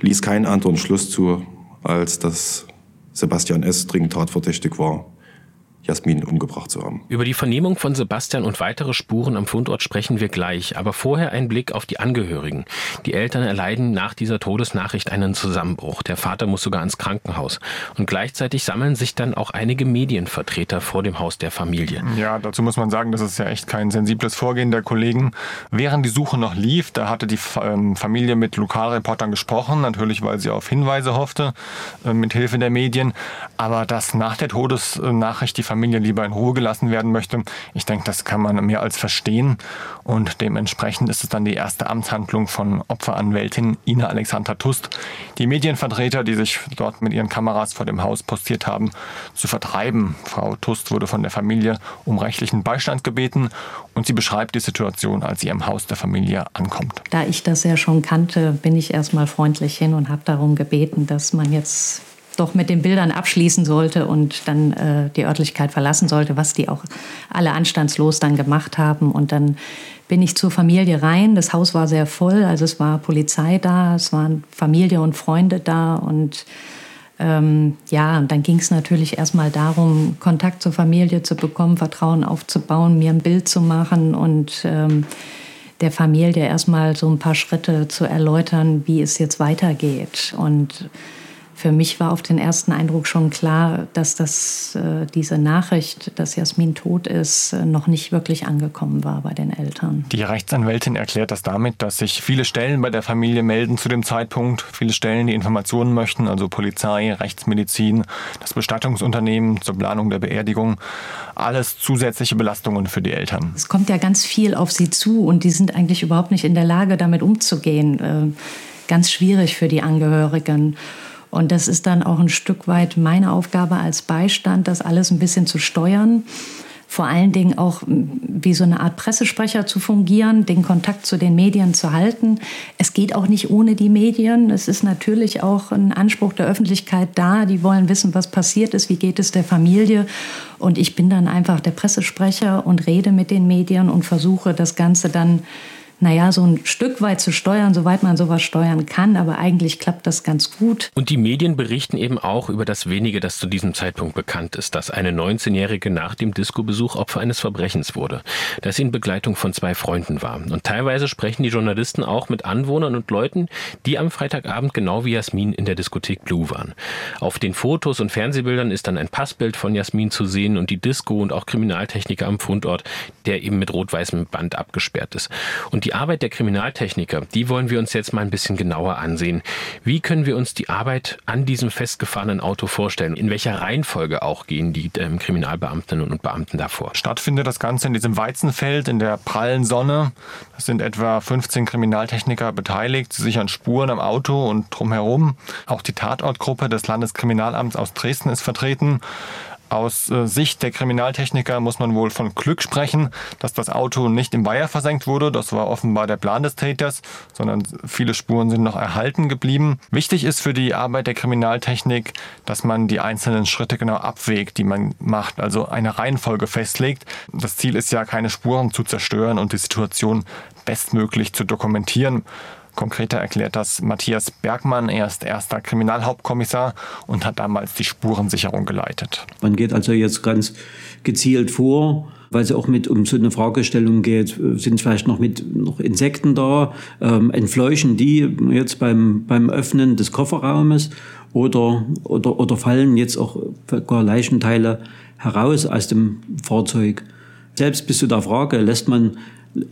ließ keinen anderen Schluss zu, als dass Sebastian S. dringend tatverdächtig war. Jasmin umgebracht zu haben. Über die Vernehmung von Sebastian und weitere Spuren am Fundort sprechen wir gleich, aber vorher ein Blick auf die Angehörigen. Die Eltern erleiden nach dieser Todesnachricht einen Zusammenbruch. Der Vater muss sogar ins Krankenhaus. Und gleichzeitig sammeln sich dann auch einige Medienvertreter vor dem Haus der Familie. Ja, dazu muss man sagen, das ist ja echt kein sensibles Vorgehen der Kollegen. Während die Suche noch lief, da hatte die ähm, Familie mit Lokalreportern gesprochen, natürlich weil sie auf Hinweise hoffte, äh, mit Hilfe der Medien. Aber dass nach der Todesnachricht die Familie lieber in Ruhe gelassen werden möchte. Ich denke, das kann man mehr als verstehen. Und dementsprechend ist es dann die erste Amtshandlung von Opferanwältin Ina Alexandra Tust, die Medienvertreter, die sich dort mit ihren Kameras vor dem Haus postiert haben, zu vertreiben. Frau Tust wurde von der Familie um rechtlichen Beistand gebeten und sie beschreibt die Situation, als sie im Haus der Familie ankommt. Da ich das ja schon kannte, bin ich erstmal freundlich hin und habe darum gebeten, dass man jetzt doch mit den Bildern abschließen sollte und dann äh, die Örtlichkeit verlassen sollte, was die auch alle anstandslos dann gemacht haben. Und dann bin ich zur Familie rein. Das Haus war sehr voll, also es war Polizei da, es waren Familie und Freunde da und ähm, ja, und dann ging es natürlich erstmal darum, Kontakt zur Familie zu bekommen, Vertrauen aufzubauen, mir ein Bild zu machen und ähm, der Familie erstmal so ein paar Schritte zu erläutern, wie es jetzt weitergeht. Und für mich war auf den ersten Eindruck schon klar, dass das, äh, diese Nachricht, dass Jasmin tot ist, äh, noch nicht wirklich angekommen war bei den Eltern. Die Rechtsanwältin erklärt das damit, dass sich viele Stellen bei der Familie melden zu dem Zeitpunkt. Viele Stellen, die Informationen möchten, also Polizei, Rechtsmedizin, das Bestattungsunternehmen zur Planung der Beerdigung. Alles zusätzliche Belastungen für die Eltern. Es kommt ja ganz viel auf sie zu und die sind eigentlich überhaupt nicht in der Lage, damit umzugehen. Äh, ganz schwierig für die Angehörigen. Und das ist dann auch ein Stück weit meine Aufgabe als Beistand, das alles ein bisschen zu steuern. Vor allen Dingen auch wie so eine Art Pressesprecher zu fungieren, den Kontakt zu den Medien zu halten. Es geht auch nicht ohne die Medien. Es ist natürlich auch ein Anspruch der Öffentlichkeit da. Die wollen wissen, was passiert ist, wie geht es der Familie. Und ich bin dann einfach der Pressesprecher und rede mit den Medien und versuche das Ganze dann naja, so ein Stück weit zu steuern, soweit man sowas steuern kann. Aber eigentlich klappt das ganz gut. Und die Medien berichten eben auch über das wenige, das zu diesem Zeitpunkt bekannt ist, dass eine 19-Jährige nach dem Disco-Besuch Opfer eines Verbrechens wurde, das in Begleitung von zwei Freunden war. Und teilweise sprechen die Journalisten auch mit Anwohnern und Leuten, die am Freitagabend genau wie Jasmin in der Diskothek Blue waren. Auf den Fotos und Fernsehbildern ist dann ein Passbild von Jasmin zu sehen und die Disco und auch Kriminaltechniker am Fundort, der eben mit rot-weißem Band abgesperrt ist. Und die die Arbeit der Kriminaltechniker, die wollen wir uns jetzt mal ein bisschen genauer ansehen. Wie können wir uns die Arbeit an diesem festgefahrenen Auto vorstellen? In welcher Reihenfolge auch gehen die ähm, Kriminalbeamtinnen und Beamten davor? Stattfindet das Ganze in diesem Weizenfeld in der prallen Sonne. Es sind etwa 15 Kriminaltechniker beteiligt. Sie sichern Spuren am Auto und drumherum. Auch die Tatortgruppe des Landeskriminalamts aus Dresden ist vertreten. Aus äh, Sicht der Kriminaltechniker muss man wohl von Glück sprechen, dass das Auto nicht im Weiher versenkt wurde. Das war offenbar der Plan des Täters, sondern viele Spuren sind noch erhalten geblieben. Wichtig ist für die Arbeit der Kriminaltechnik, dass man die einzelnen Schritte genau abwägt, die man macht, also eine Reihenfolge festlegt. Das Ziel ist ja, keine Spuren zu zerstören und die Situation bestmöglich zu dokumentieren. Konkreter erklärt das Matthias Bergmann. Er ist erster Kriminalhauptkommissar und hat damals die Spurensicherung geleitet. Man geht also jetzt ganz gezielt vor, weil es auch mit um so eine Fragestellung geht, sind vielleicht noch mit noch Insekten da, ähm, entfleuchen die jetzt beim, beim Öffnen des Kofferraumes oder, oder, oder fallen jetzt auch gar Leichenteile heraus aus dem Fahrzeug. Selbst bis zu der Frage, lässt man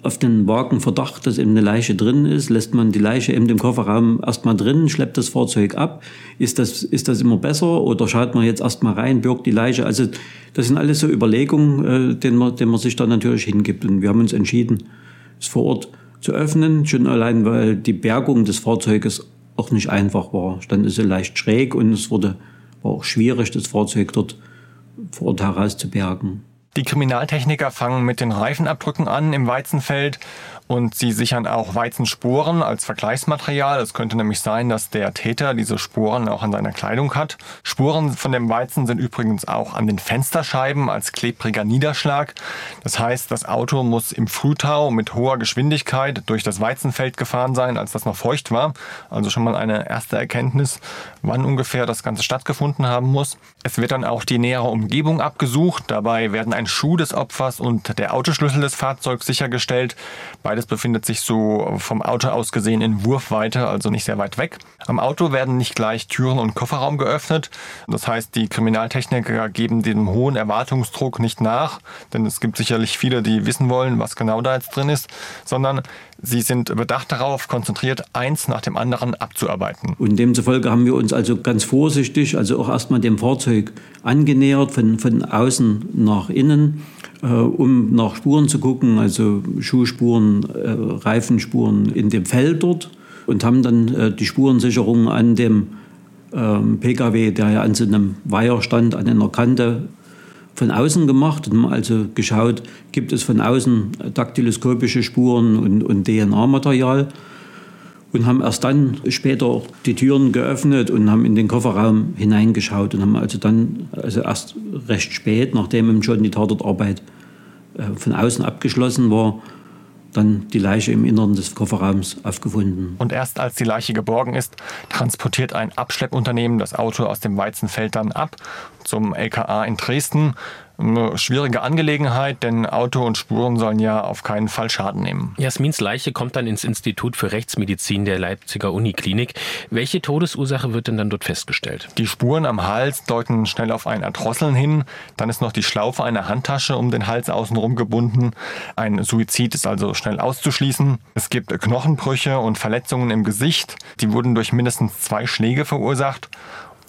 auf den Wagen Verdacht, dass eben eine Leiche drin ist, lässt man die Leiche eben im Kofferraum erstmal drin, schleppt das Fahrzeug ab. Ist das, ist das immer besser oder schaut man jetzt erstmal rein, birgt die Leiche? Also das sind alles so Überlegungen, äh, denen, man, denen man sich da natürlich hingibt. Und wir haben uns entschieden, es vor Ort zu öffnen, schon allein, weil die Bergung des Fahrzeuges auch nicht einfach war. Stand es leicht schräg und es wurde war auch schwierig, das Fahrzeug dort vor Ort herauszubergen. Die Kriminaltechniker fangen mit den Reifenabdrücken an im Weizenfeld und sie sichern auch Weizensporen als Vergleichsmaterial. Es könnte nämlich sein, dass der Täter diese Sporen auch an seiner Kleidung hat. Spuren von dem Weizen sind übrigens auch an den Fensterscheiben als klebriger Niederschlag. Das heißt, das Auto muss im Frühtau mit hoher Geschwindigkeit durch das Weizenfeld gefahren sein, als das noch feucht war. Also schon mal eine erste Erkenntnis, wann ungefähr das Ganze stattgefunden haben muss. Es wird dann auch die nähere Umgebung abgesucht. Dabei werden ein Schuh des Opfers und der Autoschlüssel des Fahrzeugs sichergestellt. Beides befindet sich so vom Auto aus gesehen in Wurfweite, also nicht sehr weit weg. Am Auto werden nicht gleich Türen und Kofferraum geöffnet. Das heißt, die Kriminaltechniker geben dem hohen Erwartungsdruck nicht nach, denn es gibt sicherlich viele, die wissen wollen, was genau da jetzt drin ist, sondern sie sind bedacht darauf, konzentriert eins nach dem anderen abzuarbeiten. Und demzufolge haben wir uns also ganz vorsichtig, also auch erstmal dem Fahrzeug angenähert, von, von außen nach innen äh, um nach Spuren zu gucken, also Schuhspuren, äh, Reifenspuren in dem Feld dort und haben dann äh, die Spurensicherung an dem ähm, Pkw, der ja an so einem Weiher stand, an einer Kante von außen gemacht und haben also geschaut, gibt es von außen daktyloskopische Spuren und, und DNA-Material und haben erst dann später die Türen geöffnet und haben in den Kofferraum hineingeschaut und haben also dann, also erst recht spät, nachdem schon die Tatortarbeit äh, von außen abgeschlossen war, dann die Leiche im Inneren des Kofferraums aufgefunden. Und erst als die Leiche geborgen ist, transportiert ein Abschleppunternehmen das Auto aus dem Weizenfeld dann ab zum LKA in Dresden eine schwierige Angelegenheit, denn Auto und Spuren sollen ja auf keinen Fall Schaden nehmen. Jasmins Leiche kommt dann ins Institut für Rechtsmedizin der Leipziger Uniklinik. Welche Todesursache wird denn dann dort festgestellt? Die Spuren am Hals deuten schnell auf ein Erdrosseln hin. Dann ist noch die Schlaufe einer Handtasche um den Hals außenrum gebunden. Ein Suizid ist also schnell auszuschließen. Es gibt Knochenbrüche und Verletzungen im Gesicht. Die wurden durch mindestens zwei Schläge verursacht.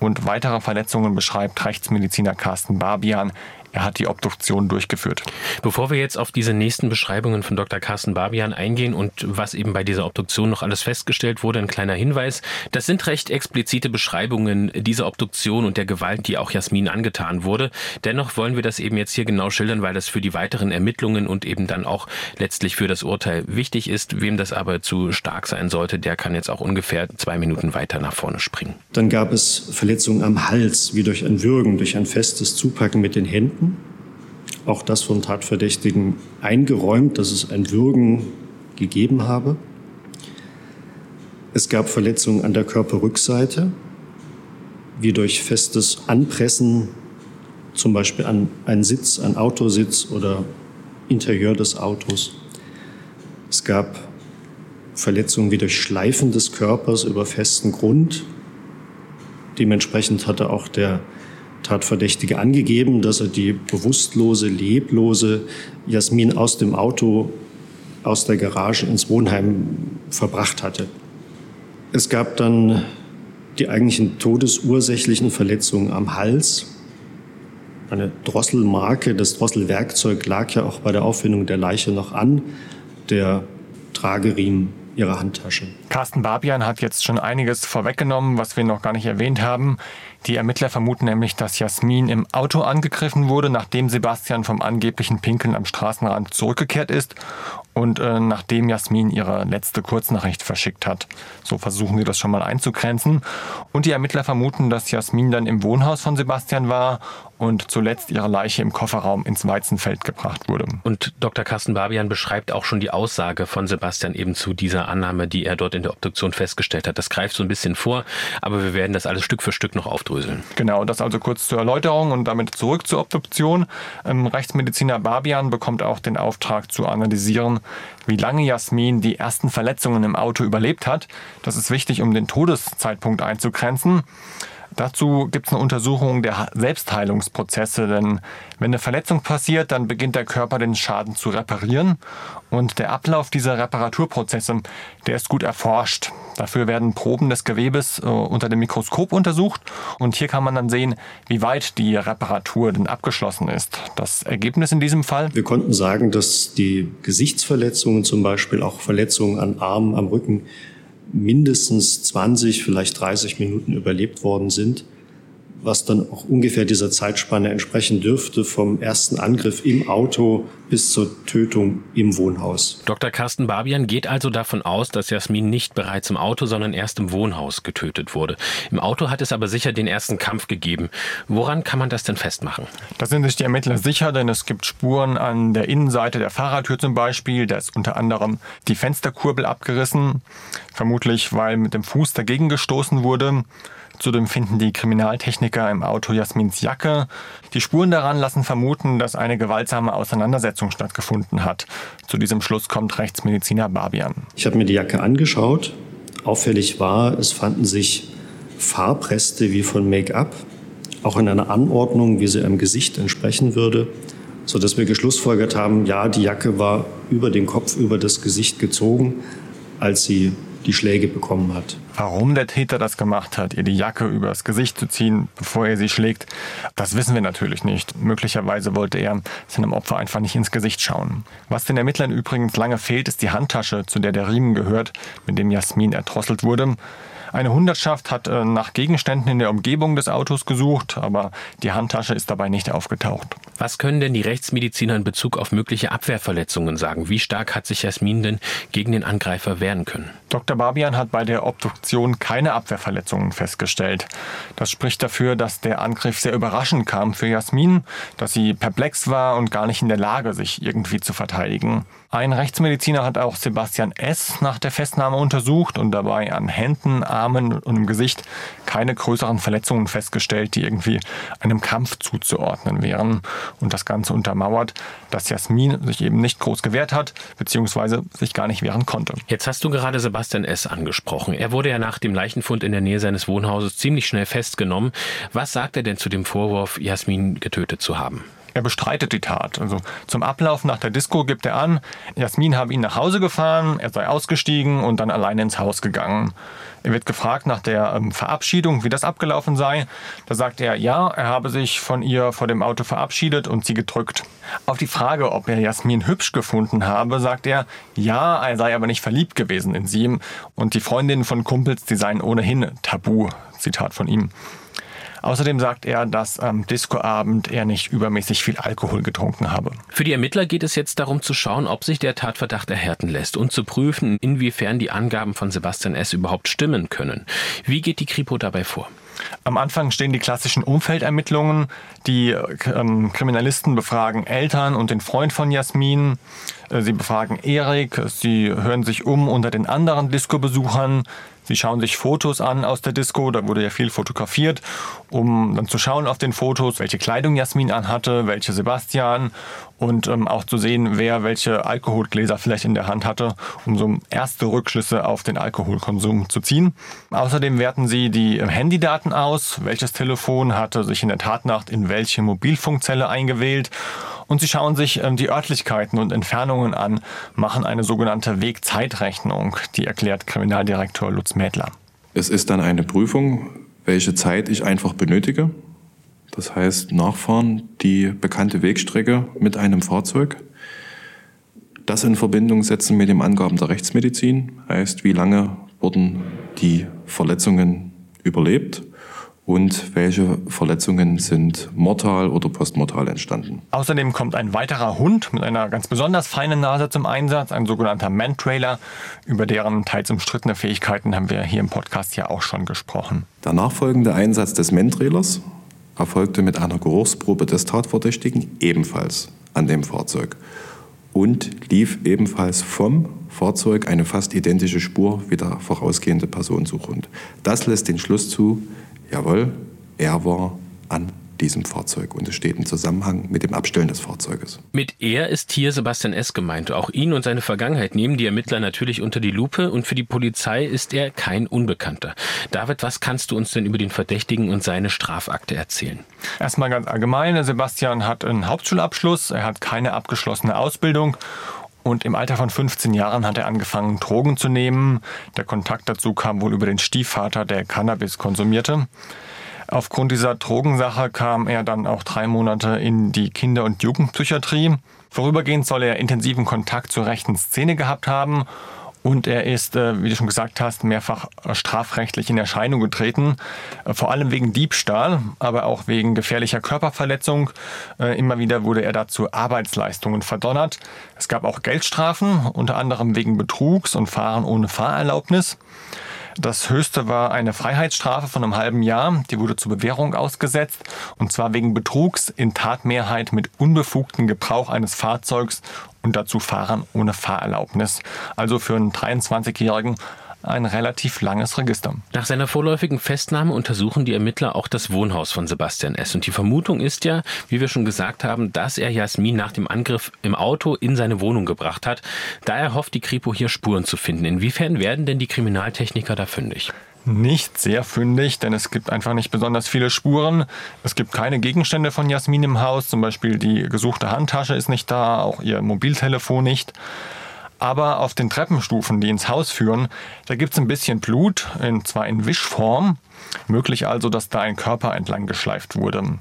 Und weitere Verletzungen beschreibt Rechtsmediziner Carsten Barbian. Er hat die Obduktion durchgeführt. Bevor wir jetzt auf diese nächsten Beschreibungen von Dr. Carsten Barbian eingehen und was eben bei dieser Obduktion noch alles festgestellt wurde, ein kleiner Hinweis. Das sind recht explizite Beschreibungen dieser Obduktion und der Gewalt, die auch Jasmin angetan wurde. Dennoch wollen wir das eben jetzt hier genau schildern, weil das für die weiteren Ermittlungen und eben dann auch letztlich für das Urteil wichtig ist. Wem das aber zu stark sein sollte, der kann jetzt auch ungefähr zwei Minuten weiter nach vorne springen. Dann gab es Verletzungen am Hals, wie durch ein Würgen, durch ein festes Zupacken mit den Händen auch das vom Tatverdächtigen eingeräumt, dass es ein Würgen gegeben habe. Es gab Verletzungen an der Körperrückseite, wie durch festes Anpressen, zum Beispiel an einen Sitz, an Autositz oder Interieur des Autos. Es gab Verletzungen wie durch Schleifen des Körpers über festen Grund. Dementsprechend hatte auch der Tatverdächtige angegeben, dass er die bewusstlose, leblose Jasmin aus dem Auto, aus der Garage ins Wohnheim verbracht hatte. Es gab dann die eigentlichen todesursächlichen Verletzungen am Hals. Eine Drosselmarke, das Drosselwerkzeug lag ja auch bei der Auffindung der Leiche noch an. Der Trageriemen ihrer Handtasche. Carsten Barbian hat jetzt schon einiges vorweggenommen, was wir noch gar nicht erwähnt haben. Die Ermittler vermuten nämlich, dass Jasmin im Auto angegriffen wurde, nachdem Sebastian vom angeblichen Pinkeln am Straßenrand zurückgekehrt ist und äh, nachdem Jasmin ihre letzte Kurznachricht verschickt hat. So versuchen sie das schon mal einzugrenzen. Und die Ermittler vermuten, dass Jasmin dann im Wohnhaus von Sebastian war und zuletzt ihre Leiche im Kofferraum ins Weizenfeld gebracht wurde. Und Dr. Carsten Barbian beschreibt auch schon die Aussage von Sebastian eben zu dieser Annahme, die er dort in der Obduktion festgestellt hat. Das greift so ein bisschen vor, aber wir werden das alles Stück für Stück noch aufdröseln. Genau, das also kurz zur Erläuterung und damit zurück zur Obduktion. Ähm, Rechtsmediziner Barbian bekommt auch den Auftrag zu analysieren, wie lange Jasmin die ersten Verletzungen im Auto überlebt hat. Das ist wichtig, um den Todeszeitpunkt einzugrenzen. Dazu gibt es eine Untersuchung der Selbstheilungsprozesse, denn wenn eine Verletzung passiert, dann beginnt der Körper den Schaden zu reparieren und der Ablauf dieser Reparaturprozesse, der ist gut erforscht. Dafür werden Proben des Gewebes äh, unter dem Mikroskop untersucht und hier kann man dann sehen, wie weit die Reparatur denn abgeschlossen ist. Das Ergebnis in diesem Fall? Wir konnten sagen, dass die Gesichtsverletzungen, zum Beispiel auch Verletzungen an Armen, am Rücken, mindestens 20, vielleicht 30 Minuten überlebt worden sind was dann auch ungefähr dieser Zeitspanne entsprechen dürfte, vom ersten Angriff im Auto bis zur Tötung im Wohnhaus. Dr. Carsten Barbian geht also davon aus, dass Jasmin nicht bereits im Auto, sondern erst im Wohnhaus getötet wurde. Im Auto hat es aber sicher den ersten Kampf gegeben. Woran kann man das denn festmachen? Da sind sich die Ermittler sicher, denn es gibt Spuren an der Innenseite der Fahrertür zum Beispiel. Da ist unter anderem die Fensterkurbel abgerissen, vermutlich weil mit dem Fuß dagegen gestoßen wurde. Zudem finden die Kriminaltechniker im Auto Jasmins Jacke. Die Spuren daran lassen vermuten, dass eine gewaltsame Auseinandersetzung stattgefunden hat. Zu diesem Schluss kommt Rechtsmediziner Barbian. Ich habe mir die Jacke angeschaut. Auffällig war, es fanden sich Farbreste wie von Make-up, auch in einer Anordnung, wie sie einem Gesicht entsprechen würde, sodass wir geschlussfolgert haben, ja, die Jacke war über den Kopf, über das Gesicht gezogen, als sie die Schläge bekommen hat. Warum der Täter das gemacht hat, ihr die Jacke übers Gesicht zu ziehen, bevor er sie schlägt, das wissen wir natürlich nicht. Möglicherweise wollte er seinem Opfer einfach nicht ins Gesicht schauen. Was den Ermittlern übrigens lange fehlt, ist die Handtasche, zu der der Riemen gehört, mit dem Jasmin erdrosselt wurde. Eine Hundertschaft hat äh, nach Gegenständen in der Umgebung des Autos gesucht, aber die Handtasche ist dabei nicht aufgetaucht. Was können denn die Rechtsmediziner in Bezug auf mögliche Abwehrverletzungen sagen? Wie stark hat sich Jasmin denn gegen den Angreifer wehren können? Dr. Barbian hat bei der Obduktion keine Abwehrverletzungen festgestellt. Das spricht dafür, dass der Angriff sehr überraschend kam für Jasmin, dass sie perplex war und gar nicht in der Lage, sich irgendwie zu verteidigen. Ein Rechtsmediziner hat auch Sebastian S. nach der Festnahme untersucht und dabei an Händen, Armen und im Gesicht keine größeren Verletzungen festgestellt, die irgendwie einem Kampf zuzuordnen wären. Und das Ganze untermauert, dass Jasmin sich eben nicht groß gewehrt hat, beziehungsweise sich gar nicht wehren konnte. Jetzt hast du gerade Sebastian S. angesprochen. Er wurde ja nach dem Leichenfund in der Nähe seines Wohnhauses ziemlich schnell festgenommen. Was sagt er denn zu dem Vorwurf, Jasmin getötet zu haben? Er bestreitet die Tat. Also zum Ablauf nach der Disco gibt er an, Jasmin habe ihn nach Hause gefahren, er sei ausgestiegen und dann alleine ins Haus gegangen. Er wird gefragt nach der ähm, Verabschiedung, wie das abgelaufen sei. Da sagt er, ja, er habe sich von ihr vor dem Auto verabschiedet und sie gedrückt. Auf die Frage, ob er Jasmin hübsch gefunden habe, sagt er, ja, er sei aber nicht verliebt gewesen in sie und die Freundinnen von Kumpels, die seien ohnehin tabu. Zitat von ihm. Außerdem sagt er, dass am Discoabend er nicht übermäßig viel Alkohol getrunken habe. Für die Ermittler geht es jetzt darum zu schauen, ob sich der Tatverdacht erhärten lässt und zu prüfen, inwiefern die Angaben von Sebastian S. überhaupt stimmen können. Wie geht die Kripo dabei vor? Am Anfang stehen die klassischen Umfeldermittlungen. Die ähm, Kriminalisten befragen Eltern und den Freund von Jasmin. Äh, sie befragen Erik. Sie hören sich um unter den anderen Disco-Besuchern. Sie schauen sich Fotos an aus der Disco, da wurde ja viel fotografiert, um dann zu schauen auf den Fotos, welche Kleidung Jasmin anhatte, welche Sebastian und ähm, auch zu sehen, wer welche Alkoholgläser vielleicht in der Hand hatte, um so erste Rückschlüsse auf den Alkoholkonsum zu ziehen. Außerdem werten sie die ähm, Handydaten aus, welches Telefon hatte sich in der Tatnacht in welche Mobilfunkzelle eingewählt und sie schauen sich ähm, die Örtlichkeiten und Entfernungen an, machen eine sogenannte Wegzeitrechnung, die erklärt Kriminaldirektor Lutz Mädler. Es ist dann eine Prüfung, welche Zeit ich einfach benötige. Das heißt, nachfahren die bekannte Wegstrecke mit einem Fahrzeug. Das in Verbindung setzen mit den Angaben der Rechtsmedizin, heißt, wie lange wurden die Verletzungen überlebt und welche Verletzungen sind mortal oder postmortal entstanden. Außerdem kommt ein weiterer Hund mit einer ganz besonders feinen Nase zum Einsatz, ein sogenannter Man-Trailer, über deren teils umstrittene Fähigkeiten haben wir hier im Podcast ja auch schon gesprochen. Der nachfolgende Einsatz des Man-Trailers erfolgte mit einer Geruchsprobe des Tatverdächtigen ebenfalls an dem Fahrzeug und lief ebenfalls vom Fahrzeug eine fast identische Spur wie der vorausgehende Personensuchhund. Das lässt den Schluss zu, jawohl, er war an diesem Fahrzeug und es steht im Zusammenhang mit dem Abstellen des Fahrzeuges. Mit er ist hier Sebastian S. gemeint. Auch ihn und seine Vergangenheit nehmen die Ermittler natürlich unter die Lupe und für die Polizei ist er kein Unbekannter. David, was kannst du uns denn über den Verdächtigen und seine Strafakte erzählen? Erstmal ganz allgemein, Sebastian hat einen Hauptschulabschluss, er hat keine abgeschlossene Ausbildung und im Alter von 15 Jahren hat er angefangen, Drogen zu nehmen. Der Kontakt dazu kam wohl über den Stiefvater, der Cannabis konsumierte. Aufgrund dieser Drogensache kam er dann auch drei Monate in die Kinder- und Jugendpsychiatrie. Vorübergehend soll er intensiven Kontakt zur rechten Szene gehabt haben und er ist, äh, wie du schon gesagt hast, mehrfach strafrechtlich in Erscheinung getreten, äh, vor allem wegen Diebstahl, aber auch wegen gefährlicher Körperverletzung. Äh, immer wieder wurde er dazu Arbeitsleistungen verdonnert. Es gab auch Geldstrafen, unter anderem wegen Betrugs und Fahren ohne Fahrerlaubnis. Das höchste war eine Freiheitsstrafe von einem halben Jahr. Die wurde zur Bewährung ausgesetzt. Und zwar wegen Betrugs in Tatmehrheit mit unbefugtem Gebrauch eines Fahrzeugs und dazu Fahren ohne Fahrerlaubnis. Also für einen 23-Jährigen ein relativ langes Register. Nach seiner vorläufigen Festnahme untersuchen die Ermittler auch das Wohnhaus von Sebastian S. Und die Vermutung ist ja, wie wir schon gesagt haben, dass er Jasmin nach dem Angriff im Auto in seine Wohnung gebracht hat. Daher hofft die Kripo hier Spuren zu finden. Inwiefern werden denn die Kriminaltechniker da fündig? Nicht sehr fündig, denn es gibt einfach nicht besonders viele Spuren. Es gibt keine Gegenstände von Jasmin im Haus, zum Beispiel die gesuchte Handtasche ist nicht da, auch ihr Mobiltelefon nicht. Aber auf den Treppenstufen, die ins Haus führen, da gibt es ein bisschen Blut, und zwar in Wischform. Möglich also, dass da ein Körper entlang geschleift wurde.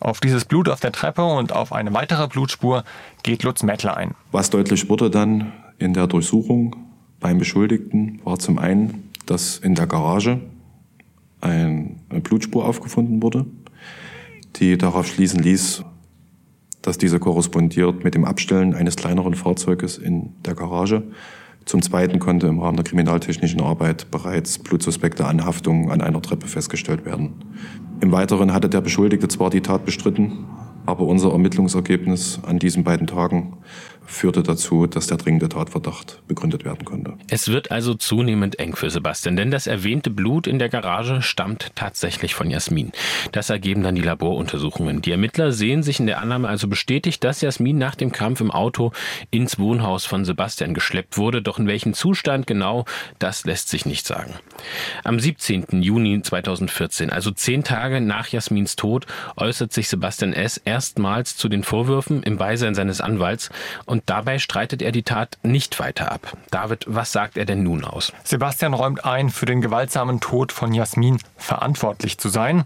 Auf dieses Blut auf der Treppe und auf eine weitere Blutspur geht Lutz Mettler ein. Was deutlich wurde dann in der Durchsuchung beim Beschuldigten, war zum einen, dass in der Garage eine Blutspur aufgefunden wurde, die darauf schließen ließ, dass diese korrespondiert mit dem Abstellen eines kleineren Fahrzeuges in der Garage. Zum Zweiten konnte im Rahmen der kriminaltechnischen Arbeit bereits blutsuspekte Anhaftung an einer Treppe festgestellt werden. Im Weiteren hatte der Beschuldigte zwar die Tat bestritten, aber unser Ermittlungsergebnis an diesen beiden Tagen führte dazu, dass der dringende Tatverdacht begründet werden konnte. Es wird also zunehmend eng für Sebastian, denn das erwähnte Blut in der Garage stammt tatsächlich von Jasmin. Das ergeben dann die Laboruntersuchungen. Die Ermittler sehen sich in der Annahme also bestätigt, dass Jasmin nach dem Kampf im Auto ins Wohnhaus von Sebastian geschleppt wurde. Doch in welchem Zustand genau, das lässt sich nicht sagen. Am 17. Juni 2014, also zehn Tage nach Jasmins Tod, äußert sich Sebastian S. erstmals zu den Vorwürfen im Beisein seines Anwalts und dabei streitet er die Tat nicht weiter ab. David, was sagt er denn nun aus? Sebastian räumt ein, für den gewaltsamen Tod von Jasmin verantwortlich zu sein.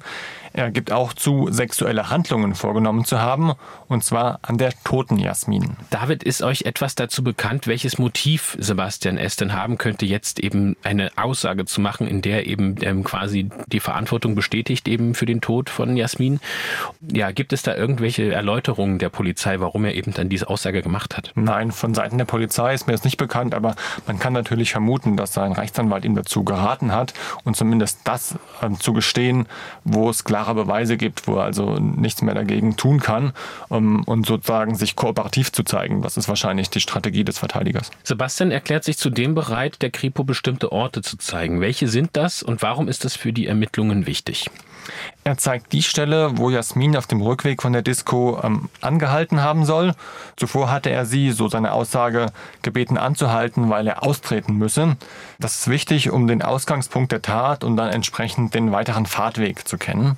Er gibt auch zu, sexuelle Handlungen vorgenommen zu haben, und zwar an der toten Jasmin. David, ist euch etwas dazu bekannt, welches Motiv Sebastian S. denn haben könnte, jetzt eben eine Aussage zu machen, in der eben ähm, quasi die Verantwortung bestätigt eben für den Tod von Jasmin? Ja, gibt es da irgendwelche Erläuterungen der Polizei, warum er eben dann diese Aussage gemacht hat? Nein, von Seiten der Polizei ist mir das nicht bekannt, aber man kann natürlich vermuten, dass sein Rechtsanwalt ihm dazu geraten hat und zumindest das äh, zu gestehen, wo es klar klare Beweise gibt, wo er also nichts mehr dagegen tun kann um, und sozusagen sich kooperativ zu zeigen. Das ist wahrscheinlich die Strategie des Verteidigers. Sebastian erklärt sich zudem bereit, der Kripo bestimmte Orte zu zeigen. Welche sind das und warum ist das für die Ermittlungen wichtig? Er zeigt die Stelle, wo Jasmin auf dem Rückweg von der Disco ähm, angehalten haben soll. Zuvor hatte er sie, so seine Aussage, gebeten anzuhalten, weil er austreten müsse. Das ist wichtig, um den Ausgangspunkt der Tat und dann entsprechend den weiteren Fahrtweg zu kennen.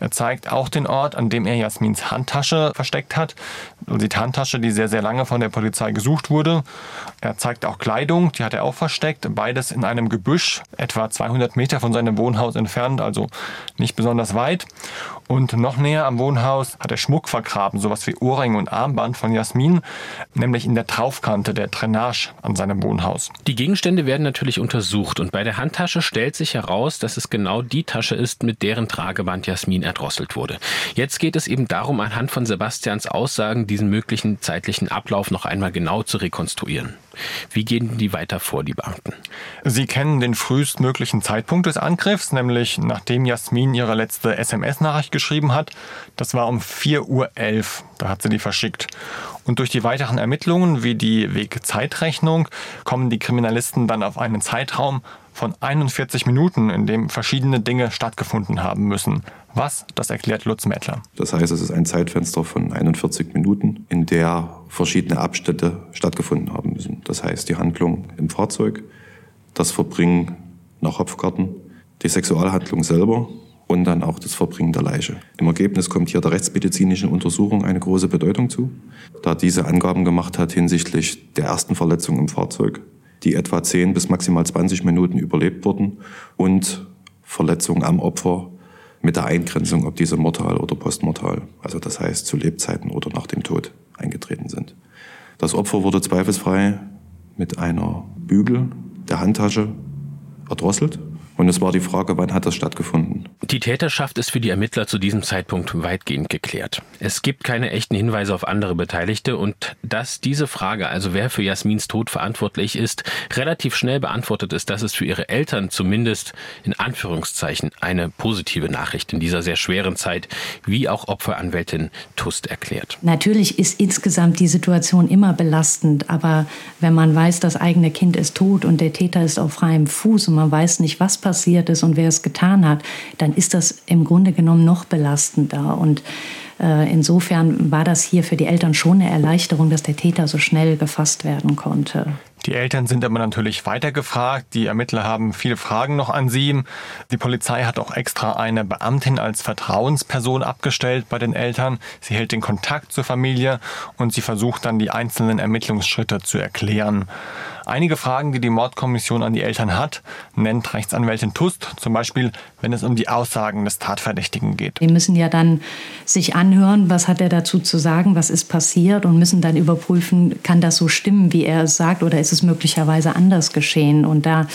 Er zeigt auch den Ort, an dem er Jasmins Handtasche versteckt hat. Die Handtasche, die sehr, sehr lange von der Polizei gesucht wurde. Er zeigt auch Kleidung, die hat er auch versteckt. Beides in einem Gebüsch, etwa 200 Meter von seinem Wohnhaus entfernt, also nicht besonders weit. Und noch näher am Wohnhaus hat er Schmuck vergraben, sowas wie Ohrring und Armband von Jasmin, nämlich in der Traufkante der Drainage an seinem Wohnhaus. Die Gegenstände werden natürlich untersucht und bei der Handtasche stellt sich heraus, dass es genau die Tasche ist, mit deren Trageband Jasmin erdrosselt wurde. Jetzt geht es eben darum, anhand von Sebastians Aussagen diesen möglichen zeitlichen Ablauf noch einmal genau zu rekonstruieren. Wie gehen die weiter vor, die Beamten? Sie kennen den frühestmöglichen Zeitpunkt des Angriffs, nämlich nachdem Jasmin ihre letzte SMS-Nachricht geschrieben hat. Das war um 4.11 Uhr. Da hat sie die verschickt. Und durch die weiteren Ermittlungen wie die Wegzeitrechnung kommen die Kriminalisten dann auf einen Zeitraum von 41 Minuten, in dem verschiedene Dinge stattgefunden haben müssen. Was? Das erklärt Lutz Mettler. Das heißt, es ist ein Zeitfenster von 41 Minuten, in der verschiedene Abschnitte stattgefunden haben müssen. Das heißt, die Handlung im Fahrzeug, das Verbringen nach Hopfgarten, die Sexualhandlung selber und dann auch das Verbringen der Leiche. Im Ergebnis kommt hier der rechtsmedizinischen Untersuchung eine große Bedeutung zu, da diese Angaben gemacht hat hinsichtlich der ersten Verletzung im Fahrzeug, die etwa 10 bis maximal 20 Minuten überlebt wurden und Verletzungen am Opfer mit der Eingrenzung, ob diese mortal oder postmortal, also das heißt zu Lebzeiten oder nach dem Tod eingetreten sind. Das Opfer wurde zweifelsfrei mit einer Bügel der Handtasche erdrosselt und es war die Frage, wann hat das stattgefunden? Die Täterschaft ist für die Ermittler zu diesem Zeitpunkt weitgehend geklärt. Es gibt keine echten Hinweise auf andere Beteiligte und dass diese Frage, also wer für Jasmins Tod verantwortlich ist, relativ schnell beantwortet ist, das ist für ihre Eltern zumindest in Anführungszeichen eine positive Nachricht in dieser sehr schweren Zeit, wie auch Opferanwältin Tust erklärt. Natürlich ist insgesamt die Situation immer belastend, aber wenn man weiß, das eigene Kind ist tot und der Täter ist auf freiem Fuß und man weiß nicht, was passiert ist und wer es getan hat, dann ist das im Grunde genommen noch belastender. Und äh, insofern war das hier für die Eltern schon eine Erleichterung, dass der Täter so schnell gefasst werden konnte. Die Eltern sind aber natürlich weiter gefragt. Die Ermittler haben viele Fragen noch an sie. Die Polizei hat auch extra eine Beamtin als Vertrauensperson abgestellt bei den Eltern. Sie hält den Kontakt zur Familie und sie versucht dann die einzelnen Ermittlungsschritte zu erklären. Einige Fragen, die die Mordkommission an die Eltern hat, nennt Rechtsanwältin Tust, zum Beispiel, wenn es um die Aussagen des Tatverdächtigen geht. Die müssen ja dann sich anhören, was hat er dazu zu sagen, was ist passiert und müssen dann überprüfen, kann das so stimmen, wie er es sagt, oder ist es möglicherweise anders geschehen. Und da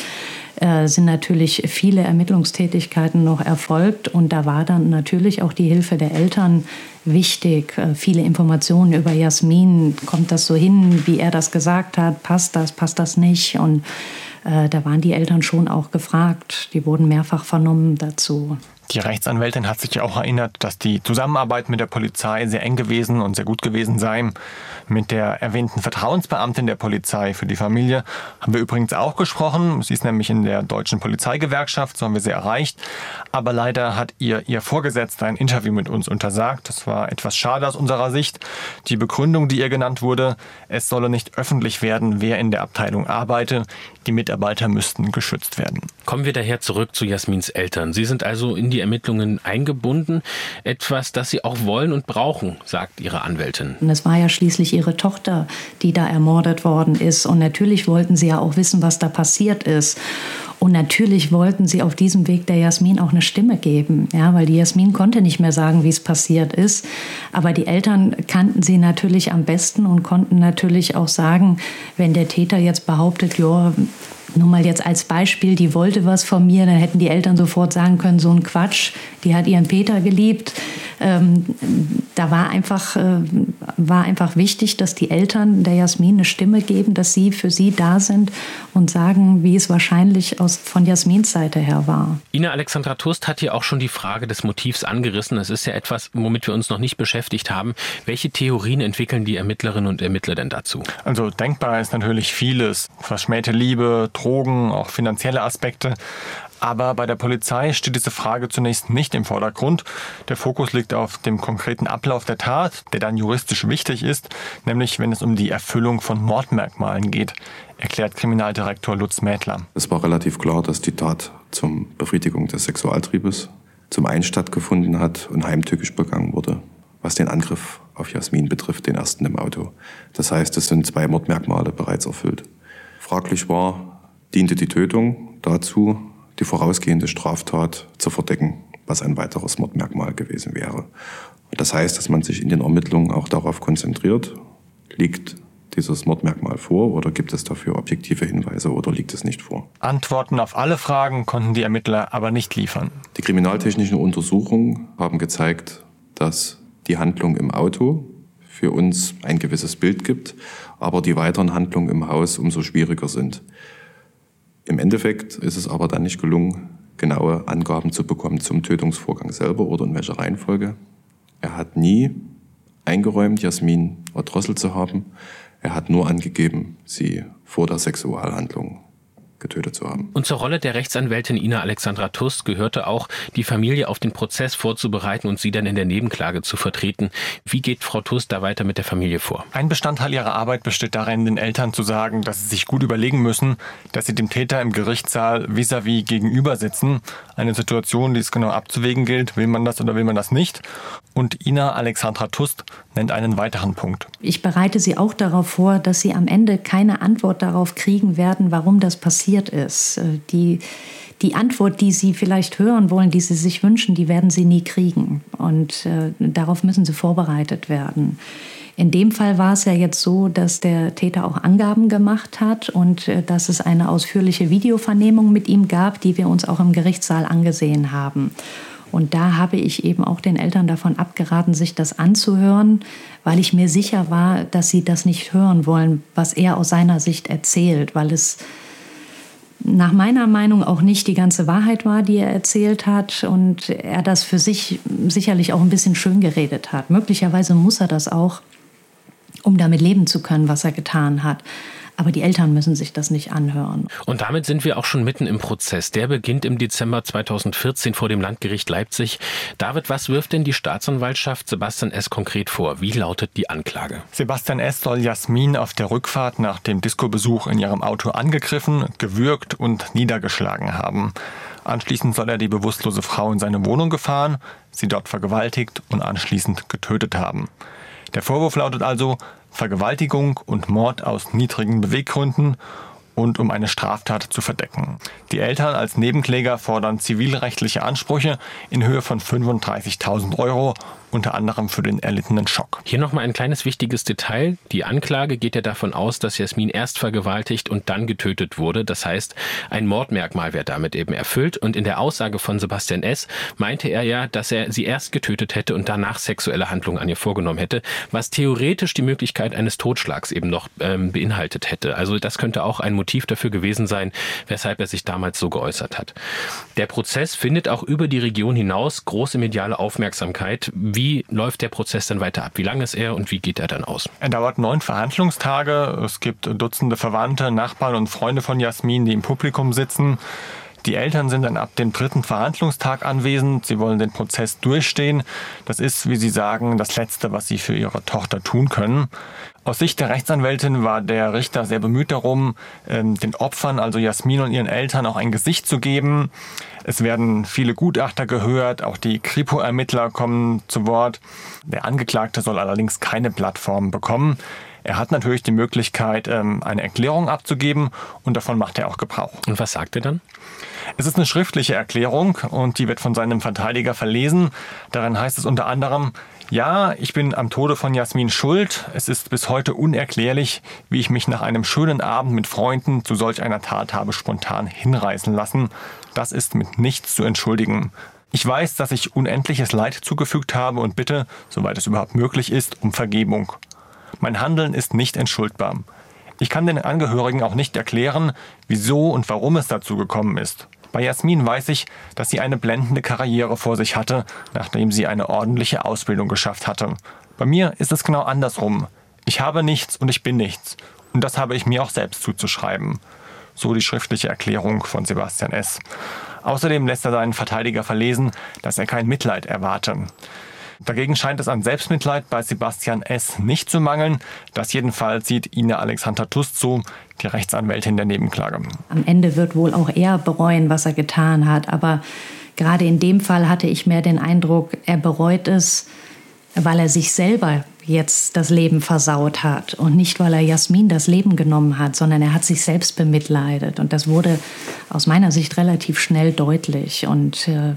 äh, sind natürlich viele Ermittlungstätigkeiten noch erfolgt und da war dann natürlich auch die Hilfe der Eltern wichtig. Äh, viele Informationen über Jasmin, kommt das so hin, wie er das gesagt hat, passt das, passt das nicht und äh, da waren die Eltern schon auch gefragt. Die wurden mehrfach vernommen dazu. Die Rechtsanwältin hat sich auch erinnert, dass die Zusammenarbeit mit der Polizei sehr eng gewesen und sehr gut gewesen sei. Mit der erwähnten Vertrauensbeamtin der Polizei für die Familie haben wir übrigens auch gesprochen. Sie ist nämlich in der deutschen Polizeigewerkschaft, so haben wir sie erreicht. Aber leider hat ihr ihr Vorgesetzter ein Interview mit uns untersagt. Das war etwas schade aus unserer Sicht. Die Begründung, die ihr genannt wurde, es solle nicht öffentlich werden, wer in der Abteilung arbeite. Die Mitarbeiter müssten geschützt werden. Kommen wir daher zurück zu Jasmins Eltern. Sie sind also in die Ermittlungen eingebunden. Etwas, das sie auch wollen und brauchen, sagt ihre Anwältin. Und es war ja schließlich ihre Tochter, die da ermordet worden ist. Und natürlich wollten sie ja auch wissen, was da passiert ist. Und natürlich wollten sie auf diesem Weg der Jasmin auch eine Stimme geben, ja, weil die Jasmin konnte nicht mehr sagen, wie es passiert ist. Aber die Eltern kannten sie natürlich am besten und konnten natürlich auch sagen, wenn der Täter jetzt behauptet, ja, nur mal jetzt als Beispiel, die wollte was von mir, dann hätten die Eltern sofort sagen können, so ein Quatsch, die hat ihren Peter geliebt. Ähm, da war einfach, äh, war einfach wichtig, dass die Eltern der Jasmin eine Stimme geben, dass sie für sie da sind und sagen, wie es wahrscheinlich aus, von Jasmins Seite her war. Ina Alexandra Tust hat hier auch schon die Frage des Motivs angerissen. Das ist ja etwas, womit wir uns noch nicht beschäftigt haben. Welche Theorien entwickeln die Ermittlerinnen und Ermittler denn dazu? Also denkbar ist natürlich vieles. Verschmähte Liebe, Drogen, auch finanzielle Aspekte. Aber bei der Polizei steht diese Frage zunächst nicht im Vordergrund. Der Fokus liegt auf dem konkreten Ablauf der Tat, der dann juristisch wichtig ist, nämlich wenn es um die Erfüllung von Mordmerkmalen geht, erklärt Kriminaldirektor Lutz Mädler. Es war relativ klar, dass die Tat zur Befriedigung des Sexualtriebes zum einen stattgefunden hat und heimtückisch begangen wurde, was den Angriff auf Jasmin betrifft, den ersten im Auto. Das heißt, es sind zwei Mordmerkmale bereits erfüllt. Fraglich war, diente die Tötung dazu, die vorausgehende Straftat zu verdecken, was ein weiteres Mordmerkmal gewesen wäre. Das heißt, dass man sich in den Ermittlungen auch darauf konzentriert, liegt dieses Mordmerkmal vor oder gibt es dafür objektive Hinweise oder liegt es nicht vor? Antworten auf alle Fragen konnten die Ermittler aber nicht liefern. Die kriminaltechnischen Untersuchungen haben gezeigt, dass die Handlung im Auto für uns ein gewisses Bild gibt, aber die weiteren Handlungen im Haus umso schwieriger sind. Im Endeffekt ist es aber dann nicht gelungen, genaue Angaben zu bekommen zum Tötungsvorgang selber oder in welcher Reihenfolge. Er hat nie eingeräumt, Jasmin erdrosselt zu haben. Er hat nur angegeben, sie vor der Sexualhandlung getötet zu haben. Und zur Rolle der Rechtsanwältin Ina Alexandra Tust gehörte auch, die Familie auf den Prozess vorzubereiten und sie dann in der Nebenklage zu vertreten. Wie geht Frau Tust da weiter mit der Familie vor? Ein Bestandteil ihrer Arbeit besteht darin, den Eltern zu sagen, dass sie sich gut überlegen müssen, dass sie dem Täter im Gerichtssaal vis-à-vis -vis gegenüber sitzen. Eine Situation, die es genau abzuwägen gilt. Will man das oder will man das nicht? Und Ina Alexandra Tust nennt einen weiteren Punkt. Ich bereite Sie auch darauf vor, dass Sie am Ende keine Antwort darauf kriegen werden, warum das passiert ist. Äh, die, die Antwort, die Sie vielleicht hören wollen, die Sie sich wünschen, die werden Sie nie kriegen. Und äh, darauf müssen Sie vorbereitet werden. In dem Fall war es ja jetzt so, dass der Täter auch Angaben gemacht hat und äh, dass es eine ausführliche Videovernehmung mit ihm gab, die wir uns auch im Gerichtssaal angesehen haben. Und da habe ich eben auch den Eltern davon abgeraten, sich das anzuhören, weil ich mir sicher war, dass sie das nicht hören wollen, was er aus seiner Sicht erzählt, weil es nach meiner Meinung auch nicht die ganze Wahrheit war, die er erzählt hat und er das für sich sicherlich auch ein bisschen schön geredet hat. Möglicherweise muss er das auch, um damit leben zu können, was er getan hat. Aber die Eltern müssen sich das nicht anhören. Und damit sind wir auch schon mitten im Prozess. Der beginnt im Dezember 2014 vor dem Landgericht Leipzig. David, was wirft denn die Staatsanwaltschaft Sebastian S. konkret vor? Wie lautet die Anklage? Sebastian S. soll Jasmin auf der Rückfahrt nach dem Disco-Besuch in ihrem Auto angegriffen, gewürgt und niedergeschlagen haben. Anschließend soll er die bewusstlose Frau in seine Wohnung gefahren, sie dort vergewaltigt und anschließend getötet haben. Der Vorwurf lautet also Vergewaltigung und Mord aus niedrigen Beweggründen und um eine Straftat zu verdecken. Die Eltern als Nebenkläger fordern zivilrechtliche Ansprüche in Höhe von 35.000 Euro unter anderem für den erlittenen Schock. Hier nochmal ein kleines wichtiges Detail. Die Anklage geht ja davon aus, dass Jasmin erst vergewaltigt und dann getötet wurde. Das heißt, ein Mordmerkmal wäre damit eben erfüllt. Und in der Aussage von Sebastian S. meinte er ja, dass er sie erst getötet hätte und danach sexuelle Handlungen an ihr vorgenommen hätte, was theoretisch die Möglichkeit eines Totschlags eben noch ähm, beinhaltet hätte. Also das könnte auch ein Motiv dafür gewesen sein, weshalb er sich damals so geäußert hat. Der Prozess findet auch über die Region hinaus große mediale Aufmerksamkeit. Wie wie läuft der Prozess dann weiter ab? Wie lang ist er und wie geht er dann aus? Er dauert neun Verhandlungstage. Es gibt Dutzende Verwandte, Nachbarn und Freunde von Jasmin, die im Publikum sitzen. Die Eltern sind dann ab dem dritten Verhandlungstag anwesend. Sie wollen den Prozess durchstehen. Das ist, wie Sie sagen, das Letzte, was Sie für Ihre Tochter tun können. Aus Sicht der Rechtsanwältin war der Richter sehr bemüht darum, ähm, den Opfern, also Jasmin und ihren Eltern, auch ein Gesicht zu geben. Es werden viele Gutachter gehört, auch die Kripo-Ermittler kommen zu Wort. Der Angeklagte soll allerdings keine Plattform bekommen. Er hat natürlich die Möglichkeit, ähm, eine Erklärung abzugeben und davon macht er auch Gebrauch. Und was sagt er dann? Es ist eine schriftliche Erklärung und die wird von seinem Verteidiger verlesen. Darin heißt es unter anderem, ja, ich bin am Tode von Jasmin schuld. Es ist bis heute unerklärlich, wie ich mich nach einem schönen Abend mit Freunden zu solch einer Tat habe spontan hinreißen lassen. Das ist mit nichts zu entschuldigen. Ich weiß, dass ich unendliches Leid zugefügt habe und bitte, soweit es überhaupt möglich ist, um Vergebung. Mein Handeln ist nicht entschuldbar. Ich kann den Angehörigen auch nicht erklären, wieso und warum es dazu gekommen ist. Bei Jasmin weiß ich, dass sie eine blendende Karriere vor sich hatte, nachdem sie eine ordentliche Ausbildung geschafft hatte. Bei mir ist es genau andersrum. Ich habe nichts und ich bin nichts. Und das habe ich mir auch selbst zuzuschreiben. So die schriftliche Erklärung von Sebastian S. Außerdem lässt er seinen Verteidiger verlesen, dass er kein Mitleid erwarte. Dagegen scheint es an Selbstmitleid bei Sebastian S. nicht zu mangeln. Das jedenfalls sieht Ina Alexander Tust so, die Rechtsanwältin der Nebenklage. Am Ende wird wohl auch er bereuen, was er getan hat. Aber gerade in dem Fall hatte ich mehr den Eindruck, er bereut es, weil er sich selber jetzt das Leben versaut hat und nicht, weil er Jasmin das Leben genommen hat, sondern er hat sich selbst bemitleidet. Und das wurde aus meiner Sicht relativ schnell deutlich. Und äh,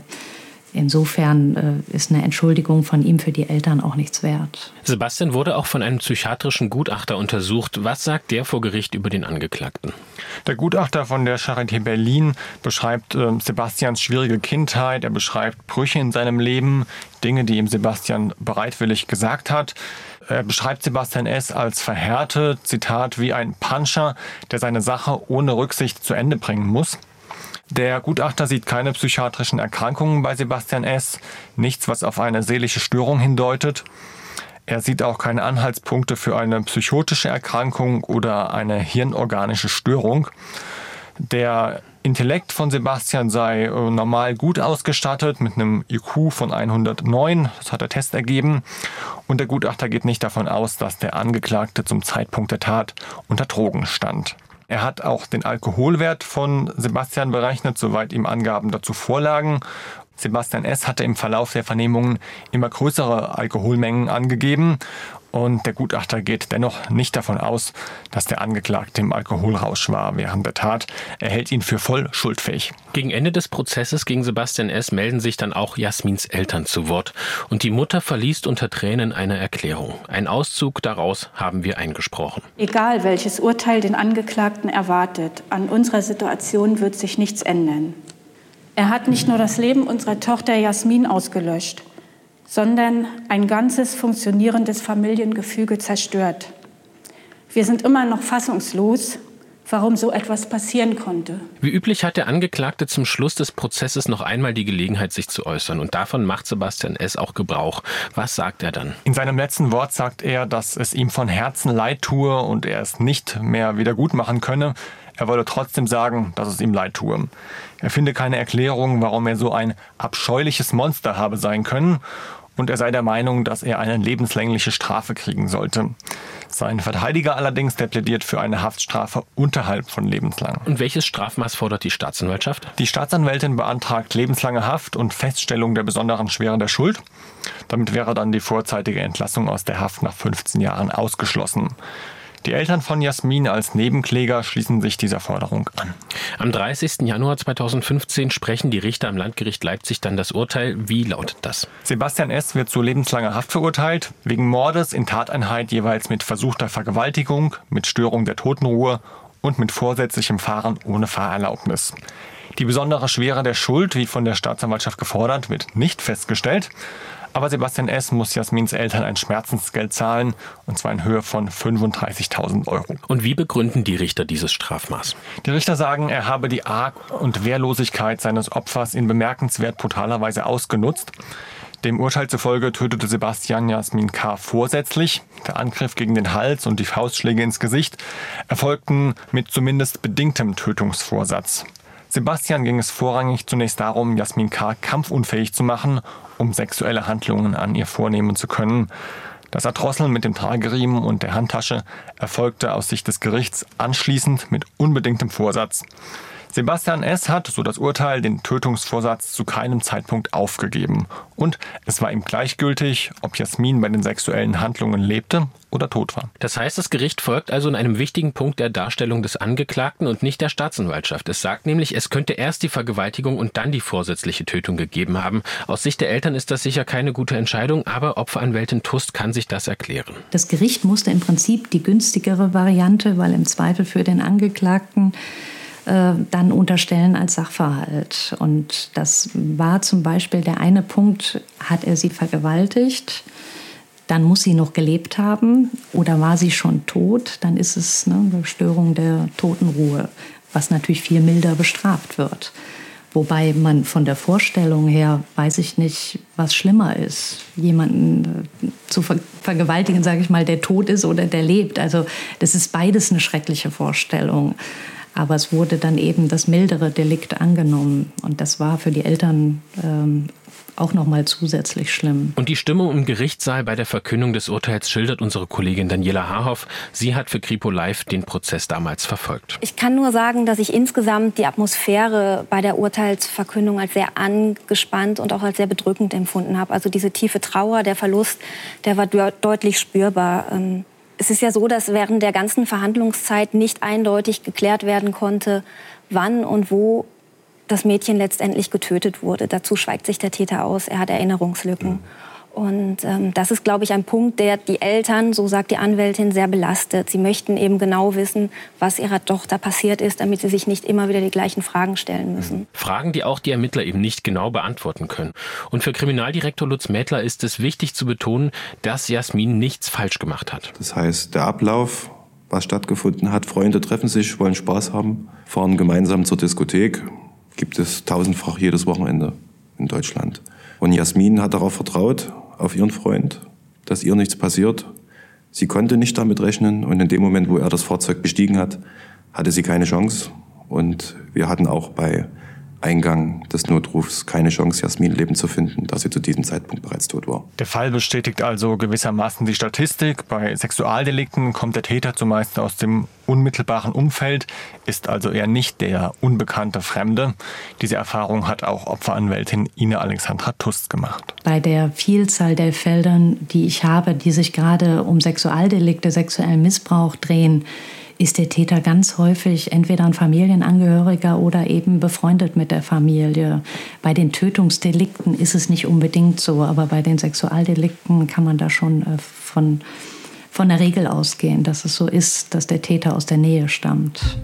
Insofern äh, ist eine Entschuldigung von ihm für die Eltern auch nichts wert. Sebastian wurde auch von einem psychiatrischen Gutachter untersucht. Was sagt der vor Gericht über den Angeklagten? Der Gutachter von der Charité Berlin beschreibt äh, Sebastians schwierige Kindheit, er beschreibt Brüche in seinem Leben, Dinge, die ihm Sebastian bereitwillig gesagt hat. Er beschreibt Sebastian S. als verhärtet, Zitat, wie ein Puncher, der seine Sache ohne Rücksicht zu Ende bringen muss. Der Gutachter sieht keine psychiatrischen Erkrankungen bei Sebastian S., nichts, was auf eine seelische Störung hindeutet. Er sieht auch keine Anhaltspunkte für eine psychotische Erkrankung oder eine hirnorganische Störung. Der Intellekt von Sebastian sei äh, normal gut ausgestattet mit einem IQ von 109, das hat der Test ergeben. Und der Gutachter geht nicht davon aus, dass der Angeklagte zum Zeitpunkt der Tat unter Drogen stand. Er hat auch den Alkoholwert von Sebastian berechnet, soweit ihm Angaben dazu vorlagen. Sebastian S. hatte im Verlauf der Vernehmungen immer größere Alkoholmengen angegeben und der Gutachter geht dennoch nicht davon aus, dass der Angeklagte im Alkoholrausch war während der Tat. Er hält ihn für voll schuldfähig. Gegen Ende des Prozesses gegen Sebastian S. melden sich dann auch Jasmins Eltern zu Wort. Und die Mutter verliest unter Tränen eine Erklärung. Ein Auszug daraus haben wir eingesprochen. Egal welches Urteil den Angeklagten erwartet, an unserer Situation wird sich nichts ändern. Er hat nicht nur das Leben unserer Tochter Jasmin ausgelöscht sondern ein ganzes funktionierendes Familiengefüge zerstört. Wir sind immer noch fassungslos, warum so etwas passieren konnte. Wie üblich hat der Angeklagte zum Schluss des Prozesses noch einmal die Gelegenheit, sich zu äußern. Und davon macht Sebastian S. auch Gebrauch. Was sagt er dann? In seinem letzten Wort sagt er, dass es ihm von Herzen leid tue und er es nicht mehr wieder gut machen könne. Er wolle trotzdem sagen, dass es ihm leid tue. Er finde keine Erklärung, warum er so ein abscheuliches Monster habe sein können und er sei der Meinung, dass er eine lebenslängliche Strafe kriegen sollte. Sein Verteidiger allerdings, der plädiert für eine Haftstrafe unterhalb von lebenslang. Und welches Strafmaß fordert die Staatsanwaltschaft? Die Staatsanwältin beantragt lebenslange Haft und Feststellung der besonderen Schwere der Schuld. Damit wäre dann die vorzeitige Entlassung aus der Haft nach 15 Jahren ausgeschlossen. Die Eltern von Jasmin als Nebenkläger schließen sich dieser Forderung an. Am 30. Januar 2015 sprechen die Richter am Landgericht Leipzig dann das Urteil. Wie lautet das? Sebastian S. wird zu lebenslanger Haft verurteilt, wegen Mordes in Tateinheit jeweils mit versuchter Vergewaltigung, mit Störung der Totenruhe und mit vorsätzlichem Fahren ohne Fahrerlaubnis. Die besondere Schwere der Schuld, wie von der Staatsanwaltschaft gefordert, wird nicht festgestellt. Aber Sebastian S. muss Jasmins Eltern ein Schmerzensgeld zahlen, und zwar in Höhe von 35.000 Euro. Und wie begründen die Richter dieses Strafmaß? Die Richter sagen, er habe die Arg- und Wehrlosigkeit seines Opfers in bemerkenswert brutaler Weise ausgenutzt. Dem Urteil zufolge tötete Sebastian Jasmin K. vorsätzlich. Der Angriff gegen den Hals und die Faustschläge ins Gesicht erfolgten mit zumindest bedingtem Tötungsvorsatz. Sebastian ging es vorrangig zunächst darum, Jasmin K. kampfunfähig zu machen um sexuelle Handlungen an ihr vornehmen zu können. Das Erdrosseln mit dem Trageriemen und der Handtasche erfolgte aus Sicht des Gerichts anschließend mit unbedingtem Vorsatz. Sebastian S. hat, so das Urteil, den Tötungsvorsatz zu keinem Zeitpunkt aufgegeben. Und es war ihm gleichgültig, ob Jasmin bei den sexuellen Handlungen lebte oder tot war. Das heißt, das Gericht folgt also in einem wichtigen Punkt der Darstellung des Angeklagten und nicht der Staatsanwaltschaft. Es sagt nämlich, es könnte erst die Vergewaltigung und dann die vorsätzliche Tötung gegeben haben. Aus Sicht der Eltern ist das sicher keine gute Entscheidung, aber Opferanwältin Tust kann sich das erklären. Das Gericht musste im Prinzip die günstigere Variante, weil im Zweifel für den Angeklagten äh, dann unterstellen als Sachverhalt. Und das war zum Beispiel der eine Punkt, hat er sie vergewaltigt, dann muss sie noch gelebt haben oder war sie schon tot, dann ist es ne, eine Störung der Totenruhe, was natürlich viel milder bestraft wird. Wobei man von der Vorstellung her weiß ich nicht, was schlimmer ist, jemanden äh, zu ver vergewaltigen, sage ich mal, der tot ist oder der lebt. Also das ist beides eine schreckliche Vorstellung. Aber es wurde dann eben das mildere Delikt angenommen. Und das war für die Eltern ähm, auch noch mal zusätzlich schlimm. Und die Stimmung im Gerichtssaal bei der Verkündung des Urteils schildert unsere Kollegin Daniela Haarhoff. Sie hat für Kripo Live den Prozess damals verfolgt. Ich kann nur sagen, dass ich insgesamt die Atmosphäre bei der Urteilsverkündung als sehr angespannt und auch als sehr bedrückend empfunden habe. Also diese tiefe Trauer, der Verlust, der war deutlich spürbar. Ähm, es ist ja so, dass während der ganzen Verhandlungszeit nicht eindeutig geklärt werden konnte, wann und wo das Mädchen letztendlich getötet wurde. Dazu schweigt sich der Täter aus. Er hat Erinnerungslücken. Mhm. Und ähm, das ist, glaube ich, ein Punkt, der die Eltern, so sagt die Anwältin, sehr belastet. Sie möchten eben genau wissen, was ihrer Tochter passiert ist, damit sie sich nicht immer wieder die gleichen Fragen stellen müssen. Mhm. Fragen, die auch die Ermittler eben nicht genau beantworten können. Und für Kriminaldirektor Lutz Mädler ist es wichtig zu betonen, dass Jasmin nichts falsch gemacht hat. Das heißt, der Ablauf, was stattgefunden hat, Freunde treffen sich, wollen Spaß haben, fahren gemeinsam zur Diskothek, gibt es tausendfach jedes Wochenende in Deutschland. Und Jasmin hat darauf vertraut, auf ihren Freund, dass ihr nichts passiert. Sie konnte nicht damit rechnen und in dem Moment, wo er das Fahrzeug bestiegen hat, hatte sie keine Chance. Und wir hatten auch bei Eingang des Notrufs keine Chance, Jasmin Leben zu finden, da sie zu diesem Zeitpunkt bereits tot war. Der Fall bestätigt also gewissermaßen die Statistik. Bei Sexualdelikten kommt der Täter zumeist aus dem unmittelbaren Umfeld, ist also eher nicht der unbekannte Fremde. Diese Erfahrung hat auch Opferanwältin Ine Alexandra Tust gemacht. Bei der Vielzahl der Feldern, die ich habe, die sich gerade um Sexualdelikte, sexuellen Missbrauch drehen, ist der Täter ganz häufig entweder ein Familienangehöriger oder eben befreundet mit der Familie. Bei den Tötungsdelikten ist es nicht unbedingt so, aber bei den Sexualdelikten kann man da schon äh, von, von der Regel ausgehen, dass es so ist, dass der Täter aus der Nähe stammt.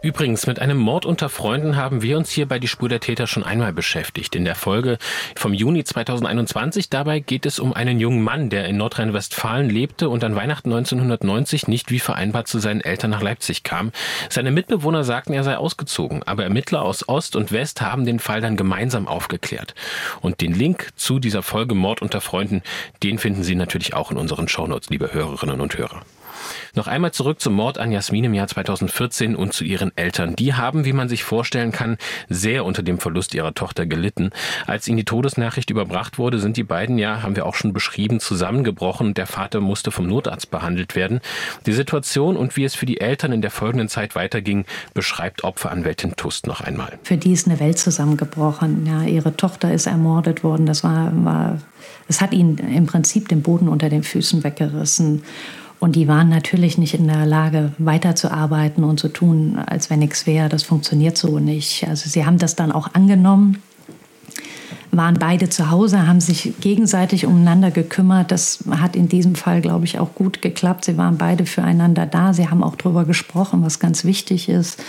Übrigens, mit einem Mord unter Freunden haben wir uns hier bei Die Spur der Täter schon einmal beschäftigt. In der Folge vom Juni 2021. Dabei geht es um einen jungen Mann, der in Nordrhein-Westfalen lebte und an Weihnachten 1990 nicht wie vereinbart zu seinen Eltern nach Leipzig kam. Seine Mitbewohner sagten, er sei ausgezogen, aber Ermittler aus Ost und West haben den Fall dann gemeinsam aufgeklärt. Und den Link zu dieser Folge Mord unter Freunden, den finden Sie natürlich auch in unseren Shownotes, liebe Hörerinnen und Hörer. Noch einmal zurück zum Mord an Jasmin im Jahr 2014 und zu ihren Eltern. Die haben, wie man sich vorstellen kann, sehr unter dem Verlust ihrer Tochter gelitten. Als ihnen die Todesnachricht überbracht wurde, sind die beiden ja, haben wir auch schon beschrieben, zusammengebrochen der Vater musste vom Notarzt behandelt werden. Die Situation und wie es für die Eltern in der folgenden Zeit weiterging, beschreibt Opferanwältin Tust noch einmal. Für die ist eine Welt zusammengebrochen. Ja, ihre Tochter ist ermordet worden. Das war, war, es hat ihnen im Prinzip den Boden unter den Füßen weggerissen. Und die waren natürlich nicht in der Lage, weiterzuarbeiten und zu tun, als wenn nichts wäre. Das funktioniert so nicht. Also sie haben das dann auch angenommen, waren beide zu Hause, haben sich gegenseitig umeinander gekümmert. Das hat in diesem Fall, glaube ich, auch gut geklappt. Sie waren beide füreinander da. Sie haben auch darüber gesprochen, was ganz wichtig ist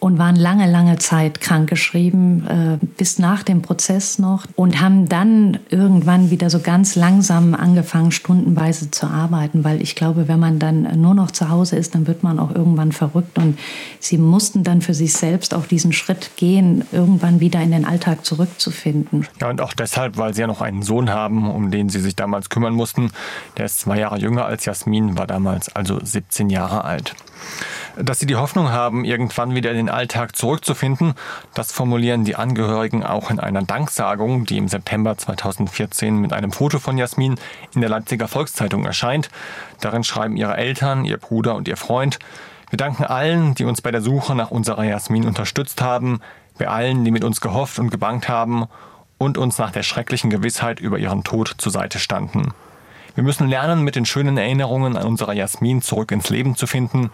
und waren lange, lange Zeit krankgeschrieben, äh, bis nach dem Prozess noch und haben dann irgendwann wieder so ganz langsam angefangen, stundenweise zu arbeiten, weil ich glaube, wenn man dann nur noch zu Hause ist, dann wird man auch irgendwann verrückt und sie mussten dann für sich selbst auch diesen Schritt gehen, irgendwann wieder in den Alltag zurückzufinden. Ja, und auch deshalb, weil sie ja noch einen Sohn haben, um den sie sich damals kümmern mussten. Der ist zwei Jahre jünger als Jasmin, war damals also 17 Jahre alt. Dass sie die Hoffnung haben, irgendwann wieder in den Alltag zurückzufinden, das formulieren die Angehörigen auch in einer Danksagung, die im September 2014 mit einem Foto von Jasmin in der Leipziger Volkszeitung erscheint. Darin schreiben ihre Eltern, ihr Bruder und ihr Freund, wir danken allen, die uns bei der Suche nach unserer Jasmin unterstützt haben, bei allen, die mit uns gehofft und gebankt haben und uns nach der schrecklichen Gewissheit über ihren Tod zur Seite standen. Wir müssen lernen, mit den schönen Erinnerungen an unsere Jasmin zurück ins Leben zu finden.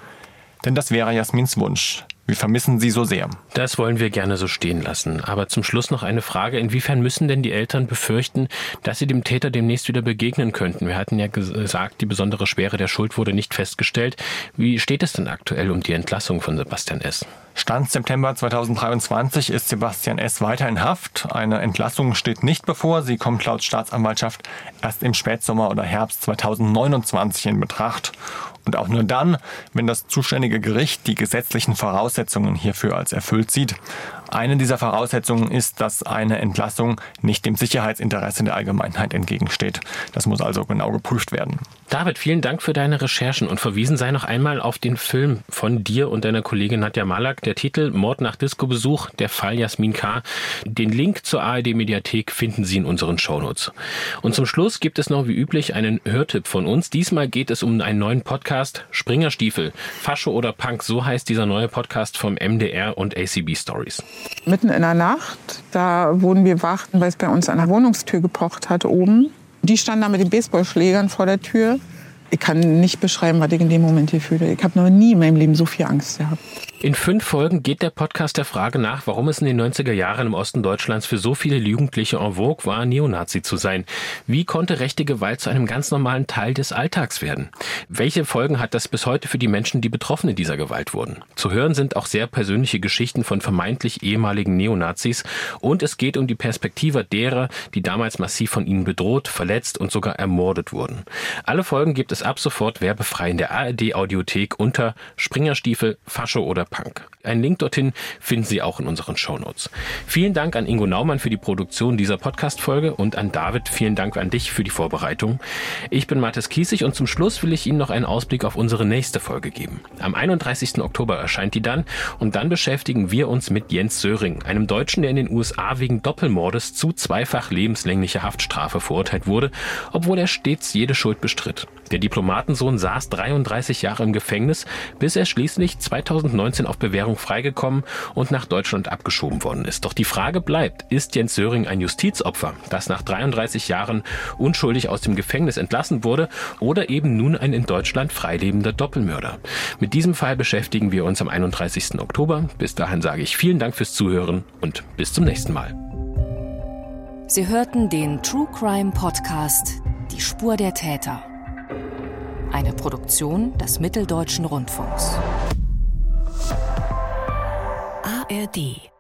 Denn das wäre Jasmins Wunsch. Wir vermissen sie so sehr. Das wollen wir gerne so stehen lassen. Aber zum Schluss noch eine Frage. Inwiefern müssen denn die Eltern befürchten, dass sie dem Täter demnächst wieder begegnen könnten? Wir hatten ja gesagt, die besondere Schwere der Schuld wurde nicht festgestellt. Wie steht es denn aktuell um die Entlassung von Sebastian S.? Stand September 2023 ist Sebastian S. weiter in Haft. Eine Entlassung steht nicht bevor. Sie kommt laut Staatsanwaltschaft erst im Spätsommer oder Herbst 2029 in Betracht. Und auch nur dann, wenn das zuständige Gericht die gesetzlichen Voraussetzungen hierfür als erfüllt sieht. Eine dieser Voraussetzungen ist, dass eine Entlassung nicht dem Sicherheitsinteresse der Allgemeinheit entgegensteht. Das muss also genau geprüft werden. David, vielen Dank für deine Recherchen und verwiesen sei noch einmal auf den Film von dir und deiner Kollegin Nadja Malak. Der Titel Mord nach Disco-Besuch, der Fall Jasmin K. Den Link zur ARD-Mediathek finden Sie in unseren Shownotes. Und zum Schluss gibt es noch wie üblich einen Hörtipp von uns. Diesmal geht es um einen neuen Podcast, Springerstiefel, Fascho oder Punk. So heißt dieser neue Podcast vom MDR und ACB Stories. Mitten in der Nacht, da wurden wir wach, weil es bei uns an der Wohnungstür gepocht hat oben. Die standen da mit den Baseballschlägern vor der Tür. Ich kann nicht beschreiben, was ich in dem Moment hier fühle. Ich habe noch nie in meinem Leben so viel Angst gehabt. In fünf Folgen geht der Podcast der Frage nach, warum es in den 90er Jahren im Osten Deutschlands für so viele Jugendliche en vogue war, Neonazi zu sein. Wie konnte rechte Gewalt zu einem ganz normalen Teil des Alltags werden? Welche Folgen hat das bis heute für die Menschen, die Betroffene dieser Gewalt wurden? Zu hören sind auch sehr persönliche Geschichten von vermeintlich ehemaligen Neonazis und es geht um die Perspektive derer, die damals massiv von ihnen bedroht, verletzt und sogar ermordet wurden. Alle Folgen gibt es ab sofort werbefrei in der ARD Audiothek unter Springerstiefel, Fascho oder Punk. Einen Link dorthin finden Sie auch in unseren Shownotes. Vielen Dank an Ingo Naumann für die Produktion dieser Podcast-Folge und an David vielen Dank an dich für die Vorbereitung. Ich bin Mathis Kiesig und zum Schluss will ich Ihnen noch einen Ausblick auf unsere nächste Folge geben. Am 31. Oktober erscheint die dann und dann beschäftigen wir uns mit Jens Söring, einem Deutschen, der in den USA wegen Doppelmordes zu zweifach lebenslänglicher Haftstrafe verurteilt wurde, obwohl er stets jede Schuld bestritt. Der Diplomatensohn saß 33 Jahre im Gefängnis, bis er schließlich 2019 auf Bewährung freigekommen und nach Deutschland abgeschoben worden ist. Doch die Frage bleibt, ist Jens Söring ein Justizopfer, das nach 33 Jahren unschuldig aus dem Gefängnis entlassen wurde oder eben nun ein in Deutschland freilebender Doppelmörder? Mit diesem Fall beschäftigen wir uns am 31. Oktober. Bis dahin sage ich vielen Dank fürs Zuhören und bis zum nächsten Mal. Sie hörten den True Crime Podcast Die Spur der Täter. Eine Produktion des Mitteldeutschen Rundfunks. ARD